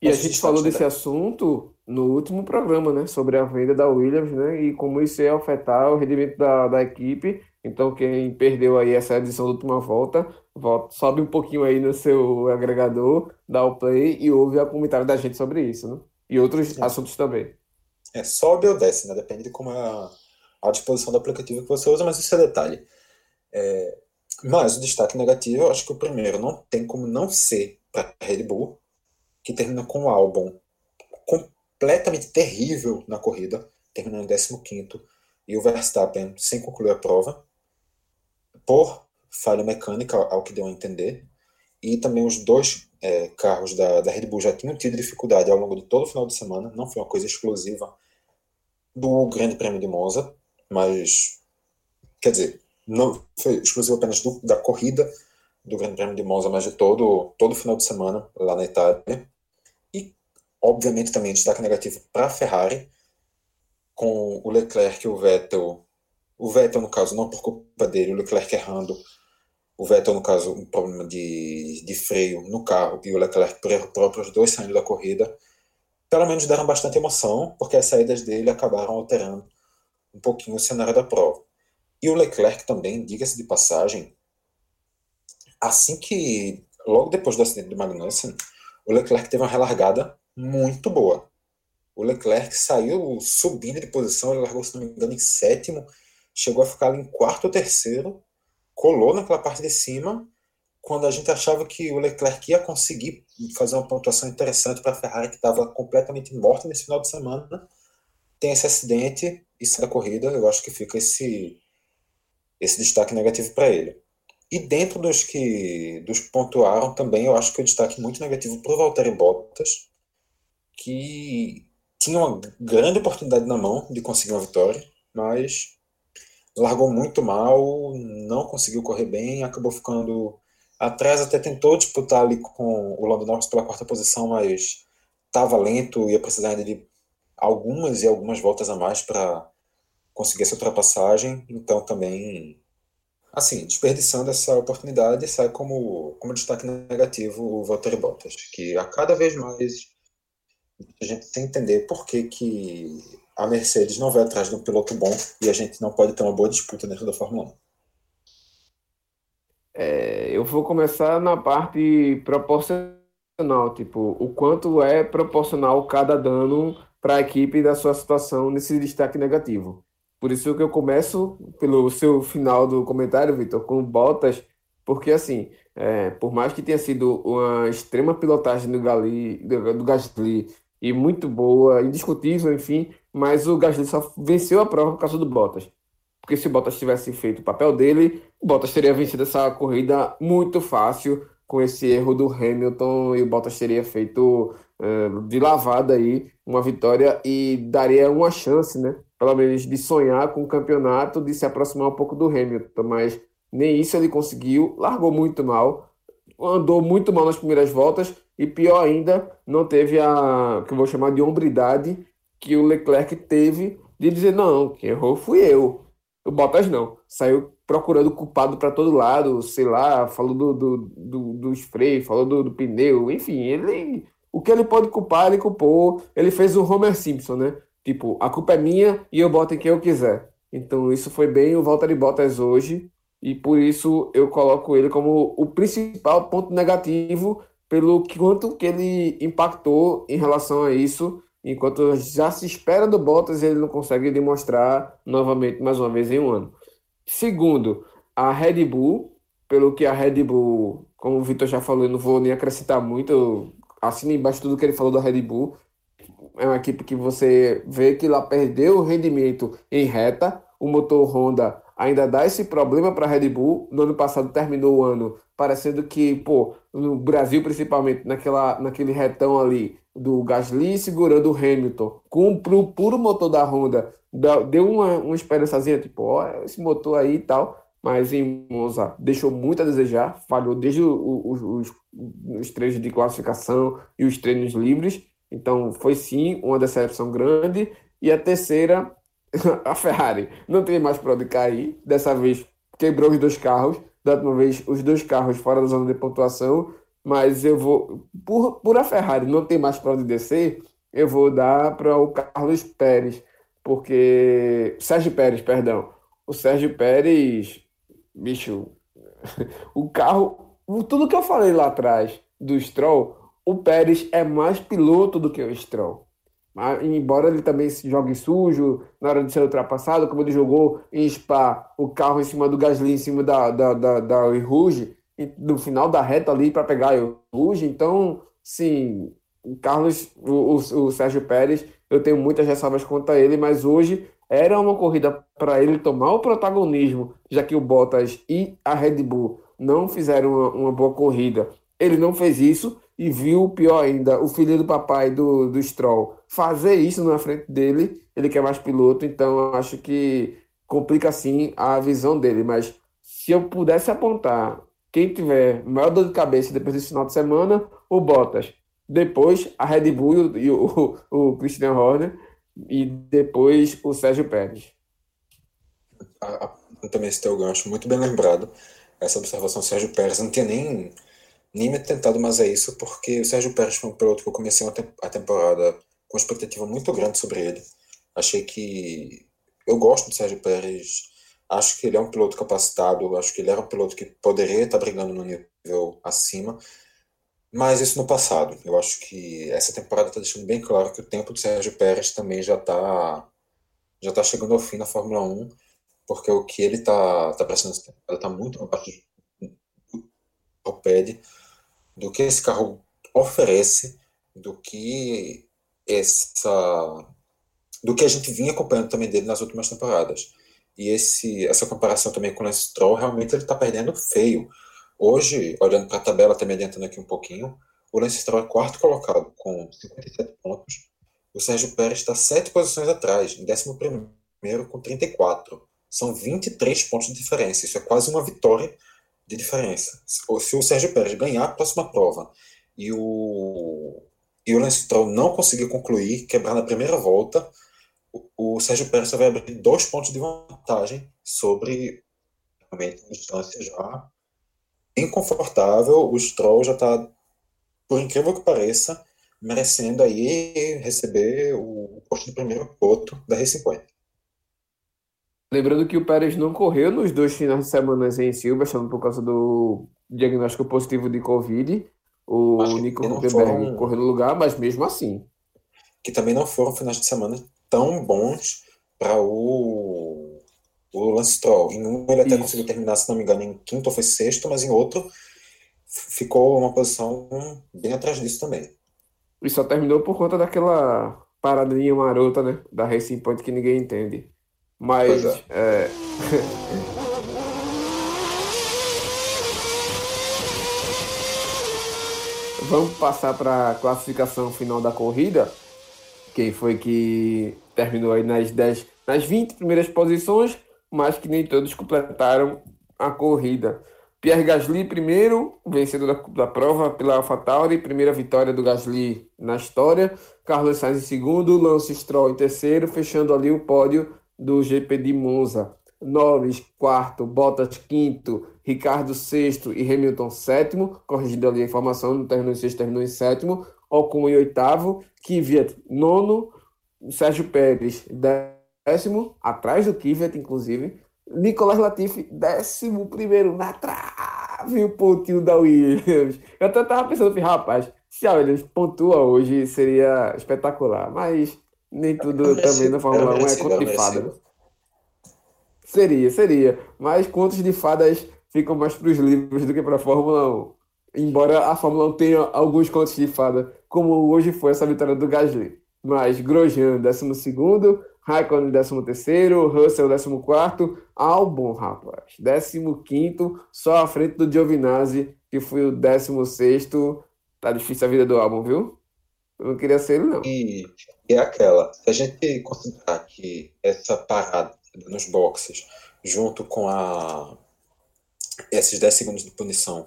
Speaker 1: E a gente falou desse assunto no último programa, né? Sobre a venda da Williams, né? E como isso ia afetar o rendimento da, da equipe. Então, quem perdeu aí essa edição da última volta, volta, sobe um pouquinho aí no seu agregador, dá o play e ouve o comentário da gente sobre isso, né? E outros é. assuntos também.
Speaker 3: É, sobe ou desce, né? Depende de como é a, a disposição do aplicativo que você usa, mas isso é detalhe. É, mas o destaque negativo, eu acho que o primeiro não tem como não ser para Red Bull, que termina com um álbum completamente terrível na corrida, terminando em 15 e o Verstappen sem concluir a prova, por falha mecânica, ao que deu a entender, e também os dois é, carros da, da Red Bull já tinham tido dificuldade ao longo de todo o final de semana, não foi uma coisa exclusiva do Grande Prêmio de Monza, mas, quer dizer, não foi exclusivo apenas do, da corrida do Grande Prêmio de Monza, mas de todo todo final de semana lá na Itália. E, obviamente, também destaque negativo para a Ferrari, com o Leclerc e o Vettel. O Vettel, no caso, não por culpa dele, o Leclerc errando. O Vettel, no caso, um problema de, de freio no carro e o Leclerc por erro próprio, os dois saindo da corrida. Pelo menos deram bastante emoção, porque as saídas dele acabaram alterando um pouquinho o cenário da prova. E o Leclerc também, diga-se de passagem, assim que, logo depois do acidente do Magnussen, o Leclerc teve uma relargada muito boa. O Leclerc saiu subindo de posição, ele largou, se não me engano, em sétimo, chegou a ficar ali em quarto ou terceiro, colou naquela parte de cima, quando a gente achava que o Leclerc ia conseguir fazer uma pontuação interessante para a Ferrari, que estava completamente morta nesse final de semana, tem esse acidente e sai da corrida, eu acho que fica esse esse destaque negativo para ele. E dentro dos que dos pontuaram também, eu acho que o destaque muito negativo para o Valtteri Bottas, que tinha uma grande oportunidade na mão de conseguir uma vitória, mas largou muito mal, não conseguiu correr bem, acabou ficando atrás, até tentou disputar ali com o Lando Norris pela quarta posição, mas estava lento, ia precisar de algumas e algumas voltas a mais para conseguir essa ultrapassagem, então também, assim, desperdiçando essa oportunidade, sai como, como destaque negativo o Valtteri Bottas, que a cada vez mais a gente tem que entender por que, que a Mercedes não vai atrás de um piloto bom e a gente não pode ter uma boa disputa dentro da Fórmula 1.
Speaker 1: É, eu vou começar na parte proporcional, tipo, o quanto é proporcional cada dano para a equipe da sua situação nesse destaque negativo. Por isso que eu começo pelo seu final do comentário, Vitor, com Bottas, porque assim, é, por mais que tenha sido uma extrema pilotagem do, Gali, do, do Gasly e muito boa, indiscutível, enfim, mas o Gasly só venceu a prova por causa do Bottas. Porque se o Bottas tivesse feito o papel dele, o Bottas teria vencido essa corrida muito fácil com esse erro do Hamilton e o Bottas teria feito uh, de lavada aí uma vitória e daria uma chance, né? pelo menos de sonhar com o campeonato, de se aproximar um pouco do Hamilton, mas nem isso ele conseguiu, largou muito mal, andou muito mal nas primeiras voltas e pior ainda, não teve a que eu vou chamar de hombridade que o Leclerc teve de dizer não, quem errou fui eu. O Bottas não, saiu procurando culpado para todo lado, sei lá, falou do, do, do, do spray, falou do, do pneu, enfim, ele o que ele pode culpar, ele culpou. Ele fez o Homer Simpson, né? Tipo, a culpa é minha e eu boto em quem eu quiser. Então isso foi bem o Valtteri Bottas hoje e por isso eu coloco ele como o principal ponto negativo pelo quanto que ele impactou em relação a isso, enquanto já se espera do Bottas ele não consegue demonstrar novamente mais uma vez em um ano. Segundo, a Red Bull, pelo que a Red Bull, como o Vitor já falou, eu não vou nem acrescentar muito, assina embaixo tudo que ele falou da Red Bull, é uma equipe que você vê que lá perdeu o rendimento em reta. O motor Honda ainda dá esse problema para a Red Bull. No ano passado terminou o ano parecendo que, pô, no Brasil principalmente, naquela, naquele retão ali do Gasly segurando o Hamilton com o puro motor da Honda, deu uma, uma esperançazinha, tipo, ó, esse motor aí e tal. Mas em Monza deixou muito a desejar, falhou desde os, os, os treinos de classificação e os treinos livres. Então, foi sim uma decepção grande. E a terceira, a Ferrari. Não tem mais para onde cair. Dessa vez, quebrou os dois carros. Da última vez, os dois carros fora da zona de pontuação. mas eu vou, por, por a Ferrari não ter mais para onde descer, eu vou dar para o Carlos Pérez, porque. Sérgio Pérez, perdão. O Sérgio Pérez, bicho, o carro, tudo que eu falei lá atrás do Stroll, o Pérez é mais piloto do que o Stroll. Embora ele também se jogue sujo na hora de ser ultrapassado, como ele jogou em Spa o carro em cima do Gasly, em cima da, da, da, da Rouge, no final da reta ali para pegar o Rouge. Então, sim, o Carlos, o, o, o Sérgio Pérez, eu tenho muitas ressalvas contra ele, mas hoje era uma corrida para ele tomar o protagonismo, já que o Bottas e a Red Bull não fizeram uma, uma boa corrida. Ele não fez isso e viu, pior ainda, o filho do papai do, do Stroll fazer isso na frente dele. Ele quer mais piloto, então acho que complica sim a visão dele. Mas se eu pudesse apontar quem tiver maior dor de cabeça depois desse final de semana, o Bottas. Depois a Red Bull e o, o, o Christian Horner. E depois o Sérgio Pérez.
Speaker 3: também esse teu gancho, muito bem lembrado. Essa observação do Sérgio Pérez. não tinha nem nem me tentado mais a isso, porque o Sérgio Pérez foi um piloto que eu comecei a temporada com expectativa muito grande sobre ele. Achei que. Eu gosto do Sérgio Pérez, acho que ele é um piloto capacitado, acho que ele era um piloto que poderia estar brigando no nível acima, mas isso no passado. Eu acho que essa temporada está deixando bem claro que o tempo do Sérgio Pérez também já está já tá chegando ao fim na Fórmula 1, porque o que ele está tá prestando essa temporada está muito abaixo do do que esse carro oferece, do que essa do que a gente vinha acompanhando também dele nas últimas temporadas. E esse essa comparação também com o Lance Stroll, realmente ele está perdendo feio. Hoje, olhando para a tabela, também adiantando aqui um pouquinho, o Lance Stroll é quarto colocado com 57 pontos. O Sérgio Pérez está sete posições atrás, em décimo primeiro com 34. São 23 pontos de diferença. Isso é quase uma vitória de diferença. Se o Sérgio Pérez ganhar a próxima prova e o, e o Lance Stroll não conseguir concluir, quebrar na primeira volta, o, o Sérgio Pérez vai abrir dois pontos de vantagem sobre realmente distância já inconfortável. O Stroll já está, por incrível que pareça, merecendo aí receber o posto de primeiro piloto da R50.
Speaker 1: Lembrando que o Pérez não correu nos dois finais de semana em Silverstone por causa do diagnóstico positivo de Covid. O Nico Huckenberg correu no lugar, mas mesmo assim.
Speaker 3: Que também não foram finais de semana tão bons para o, o Lance Stroll. Em um ele até Isso. conseguiu terminar, se não me engano, em quinto ou foi sexto, mas em outro ficou uma posição bem atrás disso também.
Speaker 1: E só terminou por conta daquela paradinha marota, né? Da Racing Point que ninguém entende. Mas. É. É... Vamos passar para a classificação final da corrida. Quem foi que terminou aí nas 10, nas 20 primeiras posições, mas que nem todos completaram a corrida. Pierre Gasly primeiro, vencedor da, da prova pela AlphaTauri, primeira vitória do Gasly na história. Carlos Sainz em segundo, Lance Stroll em terceiro, fechando ali o pódio do GP de Monza. Norris, quarto, Bottas, quinto, Ricardo, sexto e Hamilton, sétimo. Corrigindo ali a informação, não terminou em sexto, terminou em sétimo. Ocon em oitavo, Kvyat, nono, Sérgio Pérez, décimo, atrás do Kvyat, inclusive. Nicolas Latifi, décimo primeiro, na trave, o pontinho da Williams. Eu até tava pensando, rapaz, se a Williams pontua hoje, seria espetacular. Mas nem tudo também na Fórmula 1 é conto de fadas. Seria, seria. Mas contos de fadas ficam mais para os livros do que para a Fórmula 1. Embora a Fórmula 1 tenha alguns contos de fada, como hoje foi essa vitória do Gasly. Mas Grosjean, 12, Raikkonen, 13, Russell, 14, Albon, rapaz, 15, só à frente do Giovinazzi, que foi o 16. Tá difícil a vida do Albon, viu? Eu não queria ser ele, não.
Speaker 3: E é aquela, se a gente considerar que essa parada nos boxes, junto com a esses 10 segundos de punição,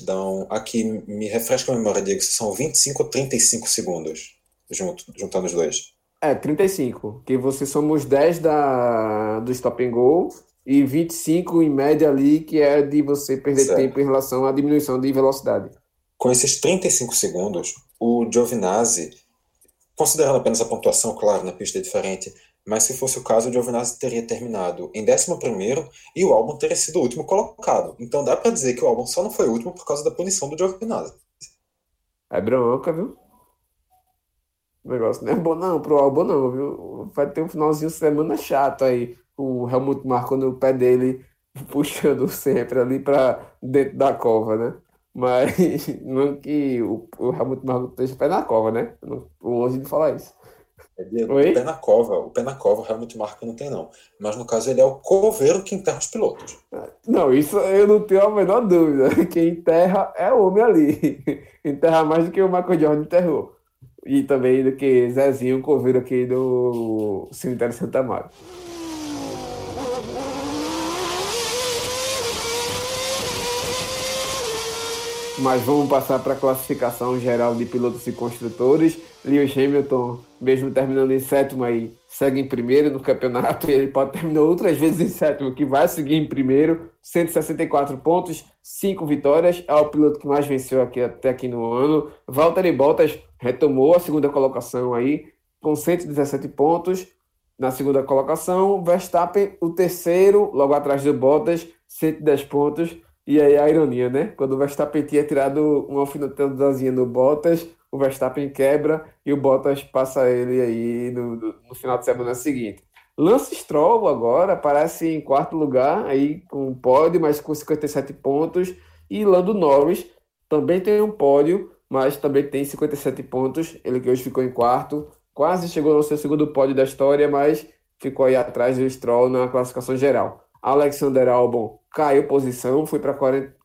Speaker 3: dão. Aqui, me refresca a memória, Diego, se são 25 ou 35 segundos, junto, juntando os dois.
Speaker 1: É, 35, que você somos 10 da, do stop and go e 25 em média ali, que é de você perder certo. tempo em relação à diminuição de velocidade
Speaker 3: com esses 35 segundos, o Giovinazzi, considerando apenas a pontuação, claro, na pista é diferente, mas se fosse o caso, o Giovinazzi teria terminado em 11 e o álbum teria sido o último colocado. Então dá para dizer que o álbum só não foi o último por causa da punição do Giovinazzi.
Speaker 1: É bronca, viu? O negócio não é bom não pro álbum não, viu? Vai ter um finalzinho de semana chato aí. O Helmut Marko no pé dele, puxando sempre ali para dentro da cova, né? Mas não que o, o Helmut Marko esteja pé na cova, né? Longe de falar isso.
Speaker 3: É o pé na cova, o pé na cova, o Helmut Marko não tem não. Mas no caso ele é o coveiro que enterra os pilotos.
Speaker 1: Não, isso eu não tenho a menor dúvida. Quem enterra é o homem ali. Enterra mais do que o Michael Jordan enterrou. E também do que Zezinho, coveiro aqui do cemitério Santa Maria. Mas vamos passar para a classificação geral de pilotos e construtores. Lewis Hamilton, mesmo terminando em sétimo aí, segue em primeiro no campeonato. Ele pode terminar outras vezes em sétimo, que vai seguir em primeiro. 164 pontos, 5 vitórias. É o piloto que mais venceu aqui, até aqui no ano. Valtteri Bottas retomou a segunda colocação aí, com 117 pontos. Na segunda colocação, Verstappen, o terceiro, logo atrás do Bottas, 110 pontos. E aí a ironia, né? Quando o Verstappen tinha tirado uma alfinetadazinha no Bottas, o Verstappen quebra e o Bottas passa ele aí no, no, final de semana seguinte. Lance Stroll agora aparece em quarto lugar, aí com pódio, mas com 57 pontos. E Lando Norris também tem um pódio, mas também tem 57 pontos. Ele que hoje ficou em quarto, quase chegou no seu segundo pódio da história, mas ficou aí atrás do Stroll na classificação geral. Alexander Albon caiu posição, foi para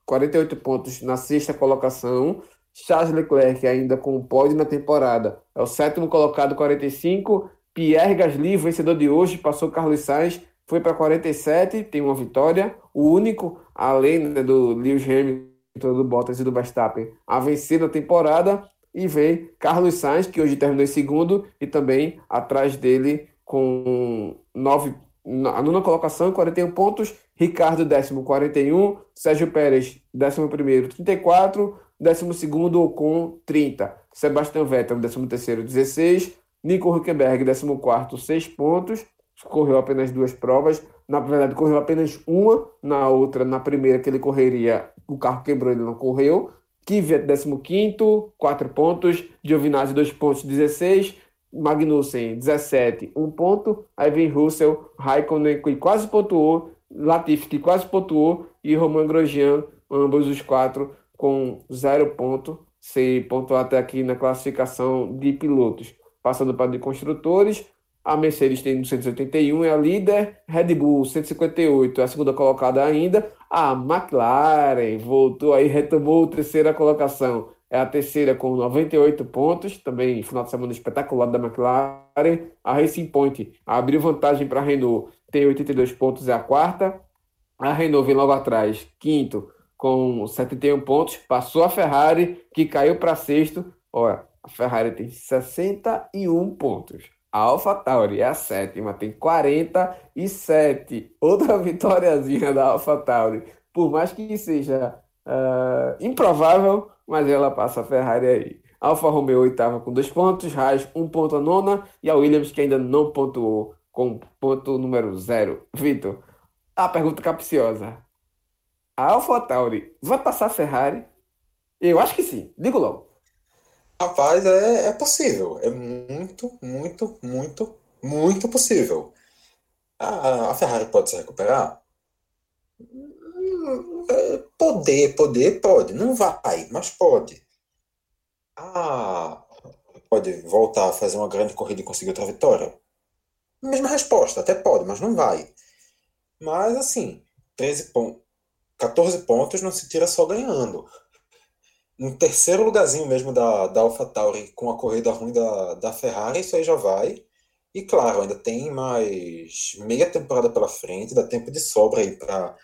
Speaker 1: 48 pontos na sexta colocação. Charles Leclerc ainda com o pódio na temporada. É o sétimo colocado, 45. Pierre Gasly, vencedor de hoje, passou Carlos Sainz, foi para 47, tem uma vitória. O único, além né, do Lewis Hamilton, do Bottas e do Verstappen, a vencer na temporada. E vem Carlos Sainz, que hoje terminou em segundo, e também atrás dele com nove a nona colocação, 41 pontos. Ricardo, décimo, 41. Sérgio Pérez, décimo primeiro, 34. Décimo segundo, com 30. Sebastian Vettel, décimo terceiro, 16. Nico Huckenberg, décimo quarto, 6 pontos. Correu apenas duas provas. Na verdade, correu apenas uma. Na outra, na primeira que ele correria, o carro quebrou, ele não correu. Kvyat, décimo quinto, 4 pontos. Giovinazzi, 2 pontos, 16. Magnussen 17, 1 ponto. Aí vem Russell, Raikkonen que quase pontuou, Latifi que quase pontuou e Romain Grosjean, ambos os quatro com 0 ponto. Se pontuar até aqui na classificação de pilotos. Passando para de construtores, a Mercedes tem 281, é a líder. Red Bull 158, é a segunda colocada ainda. A McLaren voltou aí, retomou a terceira colocação é a terceira com 98 pontos, também final de semana espetacular da McLaren. A Racing Point abriu vantagem para a Renault, tem 82 pontos, é a quarta. A Renault vem logo atrás, quinto, com 71 pontos. Passou a Ferrari, que caiu para sexto. Olha, a Ferrari tem 61 pontos. A AlphaTauri é a sétima, tem 47. Outra vitóriazinha da AlphaTauri. Por mais que seja uh, improvável, mas ela passa a Ferrari aí. Alfa Romeo oitava com dois pontos, Haas um ponto a nona e a Williams que ainda não pontuou com ponto número zero. Vitor, a pergunta capciosa. A Alfa Tauri vai passar a Ferrari? Eu acho que sim. Digo logo.
Speaker 3: Rapaz, é, é possível. É muito, muito, muito, muito possível. A, a Ferrari pode se recuperar? Poder, poder, pode. Não vai, mas pode. Ah, pode voltar a fazer uma grande corrida e conseguir outra vitória? Mesma resposta, até pode, mas não vai. Mas assim, 13 pontos, 14 pontos não se tira só ganhando. Um terceiro lugarzinho mesmo da, da AlphaTauri com a corrida ruim da, da Ferrari, isso aí já vai. E claro, ainda tem mais meia temporada pela frente, dá tempo de sobra aí para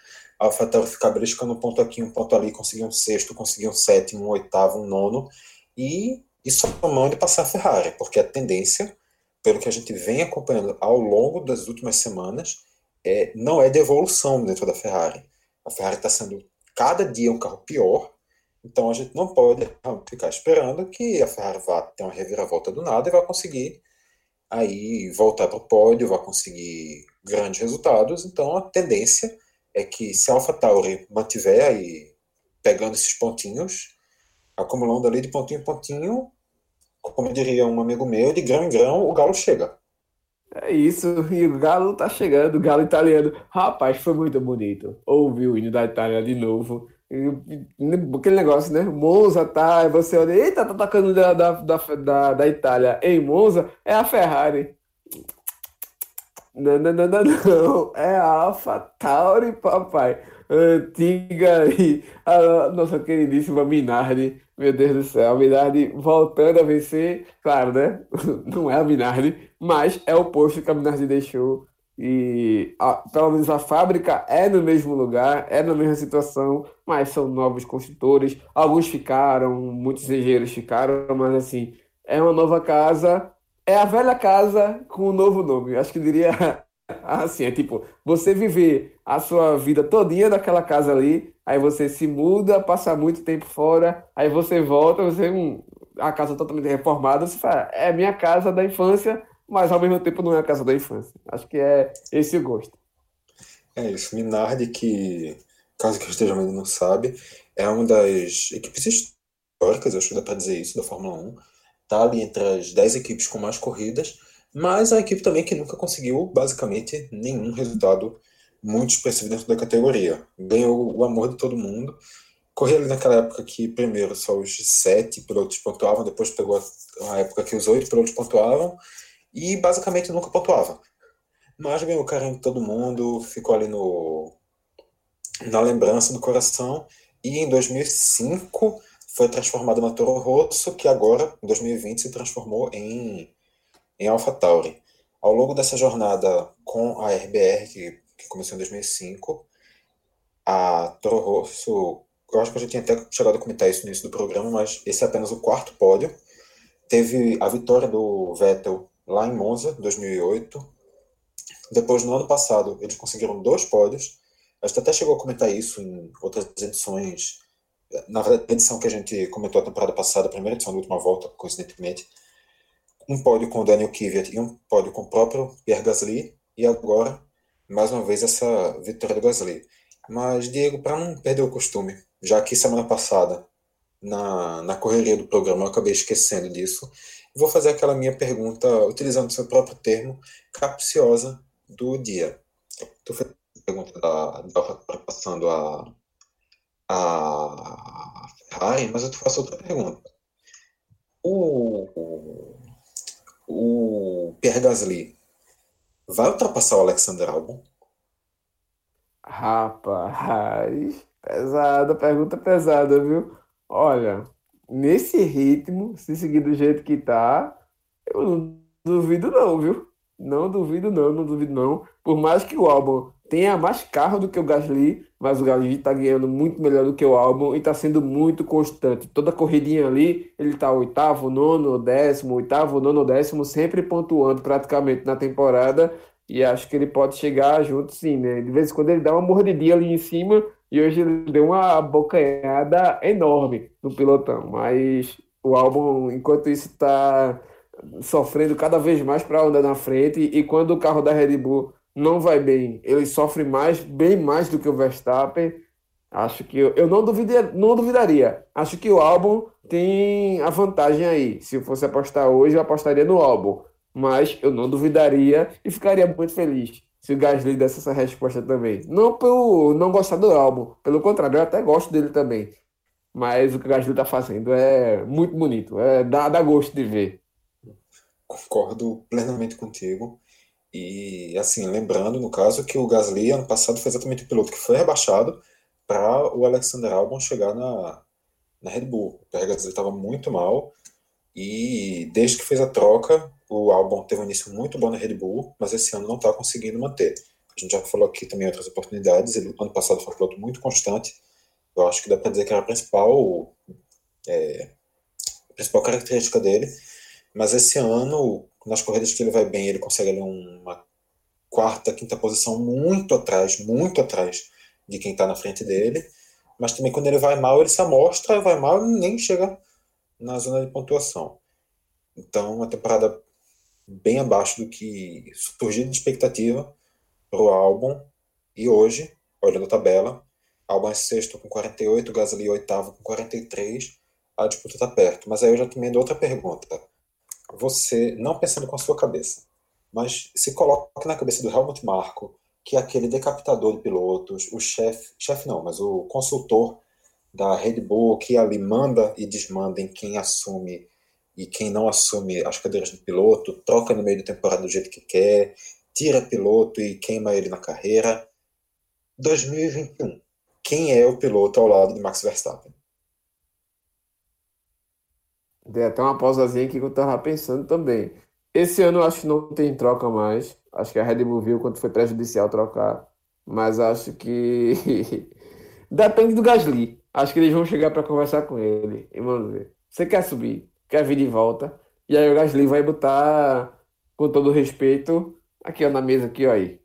Speaker 3: a AlphaTauri ficar beliscando um ponto aqui, um ponto ali, conseguir um sexto, conseguir um sétimo, um oitavo, um nono, e, e somando e passar a Ferrari, porque a tendência, pelo que a gente vem acompanhando ao longo das últimas semanas, é, não é de evolução dentro da Ferrari. A Ferrari está sendo cada dia um carro pior, Então a gente não pode ficar esperando que a Ferrari vá ter uma reviravolta do nada e vá conseguir aí voltar para o pódio, vá conseguir grandes resultados. Então a tendência é que se a AlphaTauri mantiver aí pegando esses pontinhos, acumulando ali de pontinho em pontinho, como diria um amigo meu, de grão em grão o galo chega.
Speaker 1: É isso, e o Galo tá chegando, o Galo italiano. Rapaz, foi muito bonito. Ouvi o hino da Itália de novo. Aquele negócio, né? Monza tá, você olha, eita, tá tocando da, da, da, da Itália em Monza, é a Ferrari. Não, não, não, não, não. É a Alpha Tauri, papai. Antiga e a nossa queridíssima Minardi meu Deus do céu, a Minardi voltando a vencer, claro, né? Não é a Minardi, mas é o posto que a Minardi deixou. E a, pelo menos a fábrica é no mesmo lugar, é na mesma situação, mas são novos construtores. Alguns ficaram, muitos engenheiros ficaram, mas assim, é uma nova casa, é a velha casa com um novo nome. Acho que diria assim, é tipo, você viver a sua vida todinha naquela casa ali, aí você se muda, passa muito tempo fora, aí você volta, você um, a casa totalmente reformada, você fala, é minha casa da infância, mas ao mesmo tempo não é a casa da infância. Acho que é esse o gosto.
Speaker 3: É isso, Minardi, que, caso que eu esteja ainda não sabe, é uma das equipes históricas, acho que dá para dizer isso, da Fórmula 1. Tá ali entre as 10 equipes com mais corridas, mas é a equipe também que nunca conseguiu basicamente nenhum resultado muito expressivo dentro da categoria. Ganhou o amor de todo mundo. Corria ali naquela época que primeiro só os sete pilotos pontuavam, depois pegou a época que os oito pilotos pontuavam e basicamente nunca pontuava. Mas ganhou o carinho de todo mundo, ficou ali no na lembrança do coração e em 2005 foi transformado na Toro Rosso, que agora, em 2020, se transformou em em AlphaTauri. Ao longo dessa jornada com a RBR, que, que começou em 2005, a Toro Rosso, eu acho que eu já tinha até chegado a comentar isso no início do programa, mas esse é apenas o quarto pódio. Teve a vitória do Vettel lá em Monza, 2008. Depois, no ano passado, eles conseguiram dois pódios. A gente até chegou a comentar isso em outras edições. Na verdade, a edição que a gente comentou a temporada passada, a primeira edição da última volta, coincidentemente, um pódio com o Daniel Kvyat e um pódio com o próprio Pierre Gasly, e agora, mais uma vez, essa vitória do Gasly. Mas, Diego, para não perder o costume, já que semana passada, na, na correria do programa, eu acabei esquecendo disso, vou fazer aquela minha pergunta, utilizando o seu próprio termo, capciosa do dia. Tu fez a pergunta da, da passando a, a Ferrari, mas eu te faço outra pergunta. O, o Pierre Gasly vai ultrapassar o Alexander Albon?
Speaker 1: Rapaz, pesada, pergunta pesada, viu? Olha, nesse ritmo, se seguir do jeito que tá, eu não duvido não, viu? Não duvido não, não duvido não. Por mais que o Albon tenha mais carro do que o Gasly, mas o Gasly está ganhando muito melhor do que o Albon e está sendo muito constante. Toda corridinha ali, ele está oitavo, nono, décimo, oitavo, nono, décimo, sempre pontuando praticamente na temporada. E acho que ele pode chegar junto sim, né? De vez em quando ele dá uma mordidinha ali em cima e hoje ele deu uma bocanhada enorme no pilotão. Mas o Albon, enquanto isso, está sofrendo cada vez mais para andar na frente. E quando o carro da Red Bull não vai bem, ele sofre mais, bem mais do que o Verstappen. Acho que eu, eu não, duvidaria, não duvidaria. Acho que o álbum tem a vantagem aí. Se eu fosse apostar hoje, eu apostaria no álbum. Mas eu não duvidaria e ficaria muito feliz se o Gasly desse essa resposta também. Não por não gostar do álbum, pelo contrário, eu até gosto dele também. Mas o que o Gasly está fazendo é muito bonito, é, dá, dá gosto de ver.
Speaker 3: Concordo plenamente contigo. E, assim, lembrando, no caso, que o Gasly, ano passado, foi exatamente o piloto que foi rebaixado para o Alexander Albon chegar na, na Red Bull. O Gasly estava muito mal e, desde que fez a troca, o Albon teve um início muito bom na Red Bull, mas esse ano não está conseguindo manter. A gente já falou aqui também outras oportunidades. Ele, ano passado, foi um piloto muito constante. Eu acho que dá para dizer que era a principal, é, a principal característica dele. Mas esse ano, nas corridas que ele vai bem, ele consegue ali uma quarta, quinta posição muito atrás, muito atrás de quem está na frente dele. mas também quando ele vai mal, ele se amostra, vai mal e nem chega na zona de pontuação. Então, uma temporada bem abaixo do que surgiu de expectativa para o álbum. E hoje, olhando a tabela, álbum é sexto com 48, Gasly oitavo com 43, a disputa está perto. Mas aí eu já te outra pergunta. Você, não pensando com a sua cabeça, mas se coloque na cabeça do Helmut Marko, que é aquele decapitador de pilotos, o chefe, chefe não, mas o consultor da Red Bull, que ali manda e desmanda em quem assume e quem não assume as cadeiras de piloto, troca no meio da temporada do jeito que quer, tira piloto e queima ele na carreira. 2021. Quem é o piloto ao lado de Max Verstappen?
Speaker 1: Dei até uma pausazinha aqui que eu tava pensando também. Esse ano eu acho que não tem troca mais. Acho que a Red Bull viu quanto foi prejudicial trocar. Mas acho que depende do Gasly. Acho que eles vão chegar para conversar com ele. E vamos ver. Você quer subir? Quer vir de volta? E aí o Gasly vai botar, com todo respeito, aqui ó, na mesa aqui, ó aí.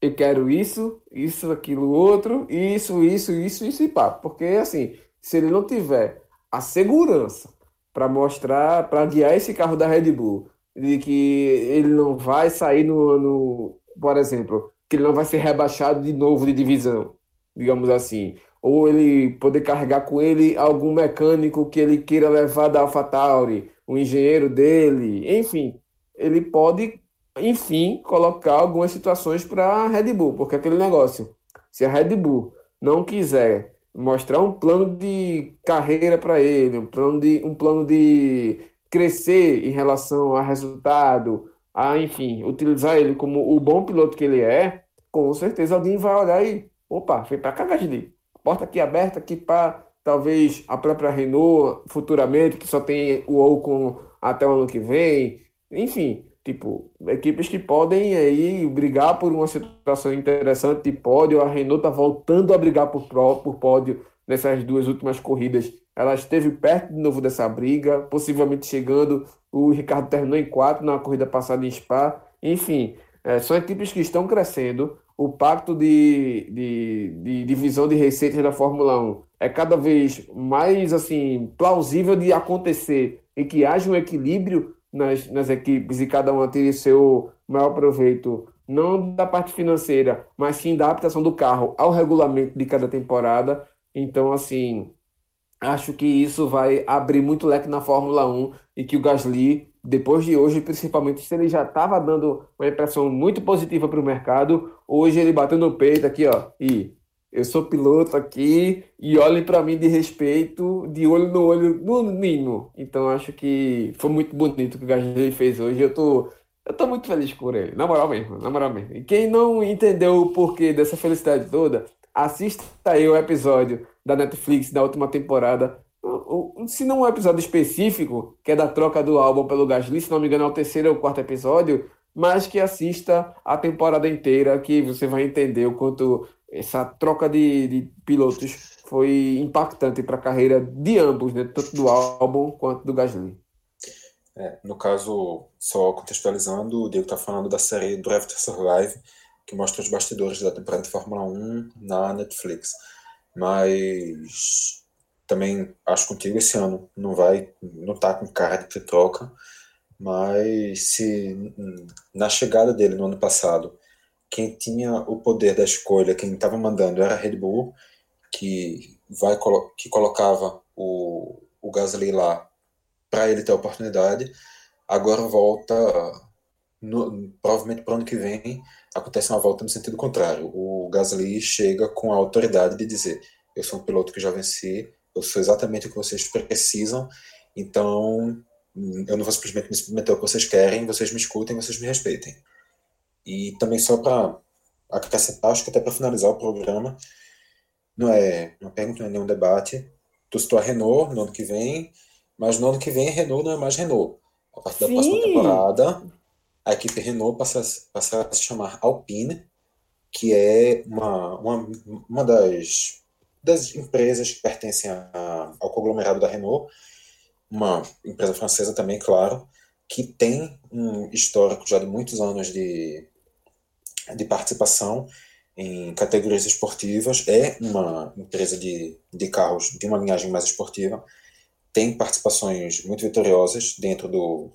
Speaker 1: Eu quero isso, isso, aquilo, outro, isso, isso, isso, isso e pá. Porque assim, se ele não tiver a segurança para mostrar, para guiar esse carro da Red Bull, de que ele não vai sair no, no, por exemplo, que ele não vai ser rebaixado de novo de divisão, digamos assim, ou ele poder carregar com ele algum mecânico que ele queira levar da AlphaTauri, o engenheiro dele, enfim, ele pode, enfim, colocar algumas situações para a Red Bull, porque aquele negócio, se a Red Bull não quiser mostrar um plano de carreira para ele, um plano de, um plano de crescer em relação a resultado, a, enfim, utilizar ele como o bom piloto que ele é, com certeza alguém vai olhar e, opa, foi para cá, Gasly. Porta aqui aberta aqui para talvez a própria Renault futuramente, que só tem o Ocon até o ano que vem. Enfim, tipo, equipes que podem aí brigar por uma situação interessante de pódio. A Renault está voltando a brigar por, por pódio nessas duas últimas corridas. Ela esteve perto de novo dessa briga, possivelmente chegando. O Ricardo terminou em quatro na corrida passada em Spa. Enfim, é, são equipes que estão crescendo. O pacto de, de, de divisão de receitas da Fórmula 1 é cada vez mais assim plausível de acontecer e que haja um equilíbrio nas, nas equipes e cada uma tenha seu maior proveito, não da parte financeira, mas sim da adaptação do carro ao regulamento de cada temporada. Então, assim, acho que isso vai abrir muito leque na Fórmula 1 e que o Gasly, depois de hoje, principalmente se ele já estava dando uma impressão muito positiva para o mercado, hoje ele bateu no peito aqui, ó, e eu sou piloto aqui e olhem para mim de respeito, de olho no olho, no mínimo. Então acho que foi muito bonito o que o Gasly fez hoje. Eu tô, eu tô muito feliz por ele, na moral mesmo, na moral mesmo. E quem não entendeu o porquê dessa felicidade toda, assista aí o episódio da Netflix da última temporada. Se não um episódio específico, que é da troca do álbum pelo Gasly, se não me engano é o terceiro ou quarto episódio, mas que assista a temporada inteira, que você vai entender o quanto essa troca de, de pilotos foi impactante para a carreira de ambos, né? tanto do álbum quanto do Gasly.
Speaker 3: É, no caso, só contextualizando, o Diego está falando da série Drive to Survive, que mostra os bastidores da temporada de Fórmula 1 na Netflix. Mas também acho contigo esse ano não vai, não tá com cara de ter troca, mas se na chegada dele no ano passado quem tinha o poder da escolha, quem estava mandando era a Red Bull, que, vai, que colocava o, o Gasly lá para ele ter a oportunidade. Agora volta, no, provavelmente para o ano que vem, acontece uma volta no sentido contrário. O Gasly chega com a autoridade de dizer: Eu sou um piloto que já venci, eu sou exatamente o que vocês precisam, então eu não vou simplesmente me submeter ao que vocês querem, vocês me escutem, vocês me respeitem. E também só para acrescentar, acho que até para finalizar o programa, não é uma pergunta, não é nenhum debate. Tu citou a Renault no ano que vem, mas no ano que vem a Renault não é mais Renault. A partir da Sim. próxima temporada, a equipe Renault passa, passa a se chamar Alpine, que é uma, uma, uma das, das empresas que pertencem a, ao conglomerado da Renault, uma empresa francesa também, claro, que tem um histórico já de muitos anos de, de participação em categorias esportivas, é uma empresa de, de carros de uma linhagem mais esportiva, tem participações muito vitoriosas dentro do,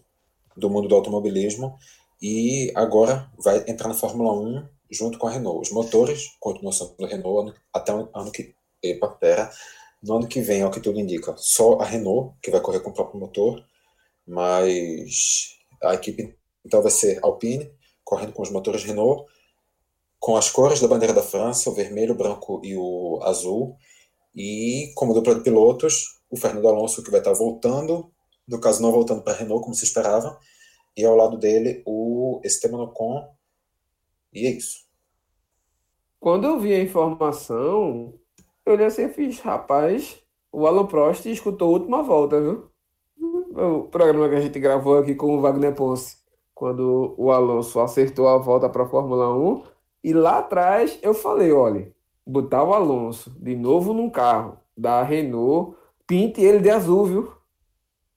Speaker 3: do mundo do automobilismo e agora vai entrar na Fórmula 1 junto com a Renault. Os motores continuam sendo do Renault até o ano que. Epa, pera. No ano que vem, ao que tudo indica, só a Renault, que vai correr com o próprio motor, mas a equipe então vai ser Alpine, correndo com os motores Renault, com as cores da bandeira da França, o vermelho, o branco e o azul, e como dupla de pilotos, o Fernando Alonso, que vai estar voltando, no caso não voltando para a Renault, como se esperava, e ao lado dele o Esteban Ocon, e é isso.
Speaker 1: Quando eu vi a informação, eu olhei assim e fiz, rapaz, o Alan Prost escutou a última volta, viu? O programa que a gente gravou aqui com o Wagner Ponce, quando o Alonso acertou a volta para a Fórmula 1, e lá atrás eu falei, olha, botar o Alonso de novo num carro da Renault, pinte ele de azul, viu?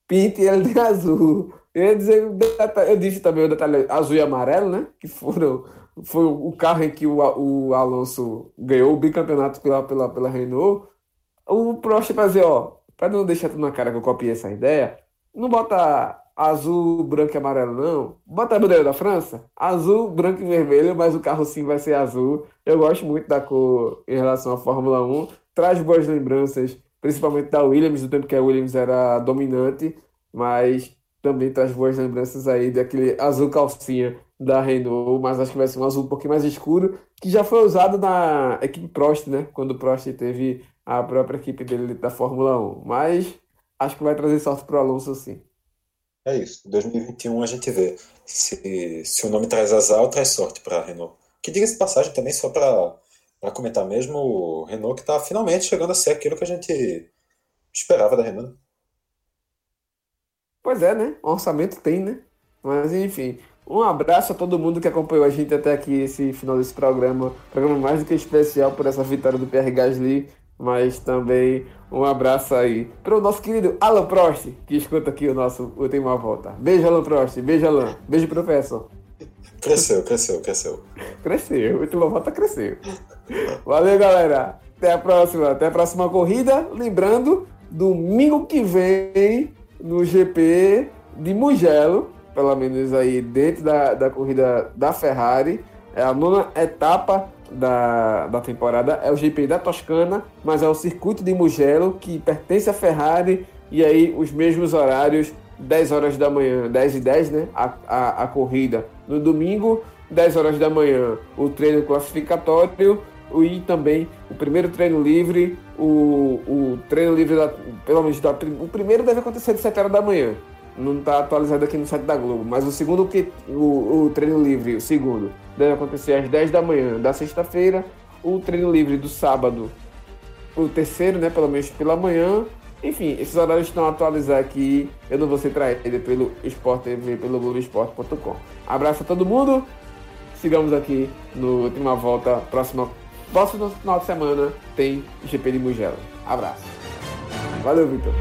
Speaker 1: Pinte ele de azul. Eu, dizer, eu disse também o detalhe azul e amarelo, né? Que foram foi o carro em que o, o Alonso ganhou o bicampeonato pela, pela, pela Renault, o Prost vai dizer, ó, para não deixar tudo na cara que eu copiei essa ideia, não bota azul, branco e amarelo, não. Bota a bandeira da França, azul, branco e vermelho, mas o carro sim vai ser azul. Eu gosto muito da cor em relação à Fórmula 1. Traz boas lembranças, principalmente da Williams, do tempo que a Williams era dominante, mas também traz boas lembranças aí daquele azul calcinha da Renault, mas acho que vai ser um azul um pouquinho mais escuro, que já foi usado na equipe Prost, né? Quando o Prost teve a própria equipe dele da Fórmula 1. Mas acho que vai trazer sorte para o Alonso sim.
Speaker 3: É isso. 2021 a gente vê se, se o nome traz azar traz sorte para a Renault. Que diga-se de passagem também, só para comentar mesmo, o Renault que está finalmente chegando a ser aquilo que a gente esperava da Renault.
Speaker 1: Pois é, né? Orçamento tem, né? Mas enfim, um abraço a todo mundo que acompanhou a gente até aqui esse final desse programa. Programa mais do que especial por essa vitória do Pierre Gasly, mas também um abraço aí para o nosso querido Alan Prost, que escuta aqui o nosso Última Volta. Beijo, Alan Prost. Beijo, Alan. Beijo, professor.
Speaker 3: Cresceu, cresceu, cresceu.
Speaker 1: Cresceu. Última Volta cresceu. Valeu, galera. Até a próxima. Até a próxima corrida. Lembrando, domingo que vem no GP de Mugello pelo menos aí dentro da, da corrida da Ferrari. É a nona etapa da, da temporada, é o GP da Toscana, mas é o circuito de Mugello que pertence à Ferrari e aí os mesmos horários, 10 horas da manhã, 10 e 10, né? A, a, a corrida no domingo, 10 horas da manhã, o treino classificatório e também o primeiro treino livre, o, o treino livre, da, pelo menos da, o primeiro deve acontecer de 7 horas da manhã, não está atualizado aqui no site da Globo, mas o segundo que o, o treino livre, o segundo, deve acontecer às 10 da manhã da sexta-feira, o treino livre do sábado, o terceiro, né, pelo menos pela manhã. Enfim, esses horários estão atualizados aqui. Eu não vou ser traído pelo Sport TV, pelo Globoesporte.com. Abraço a todo mundo. Sigamos aqui no última volta. Próxima, próximo final de semana tem GP de Mugello. Abraço. Valeu, Vitor.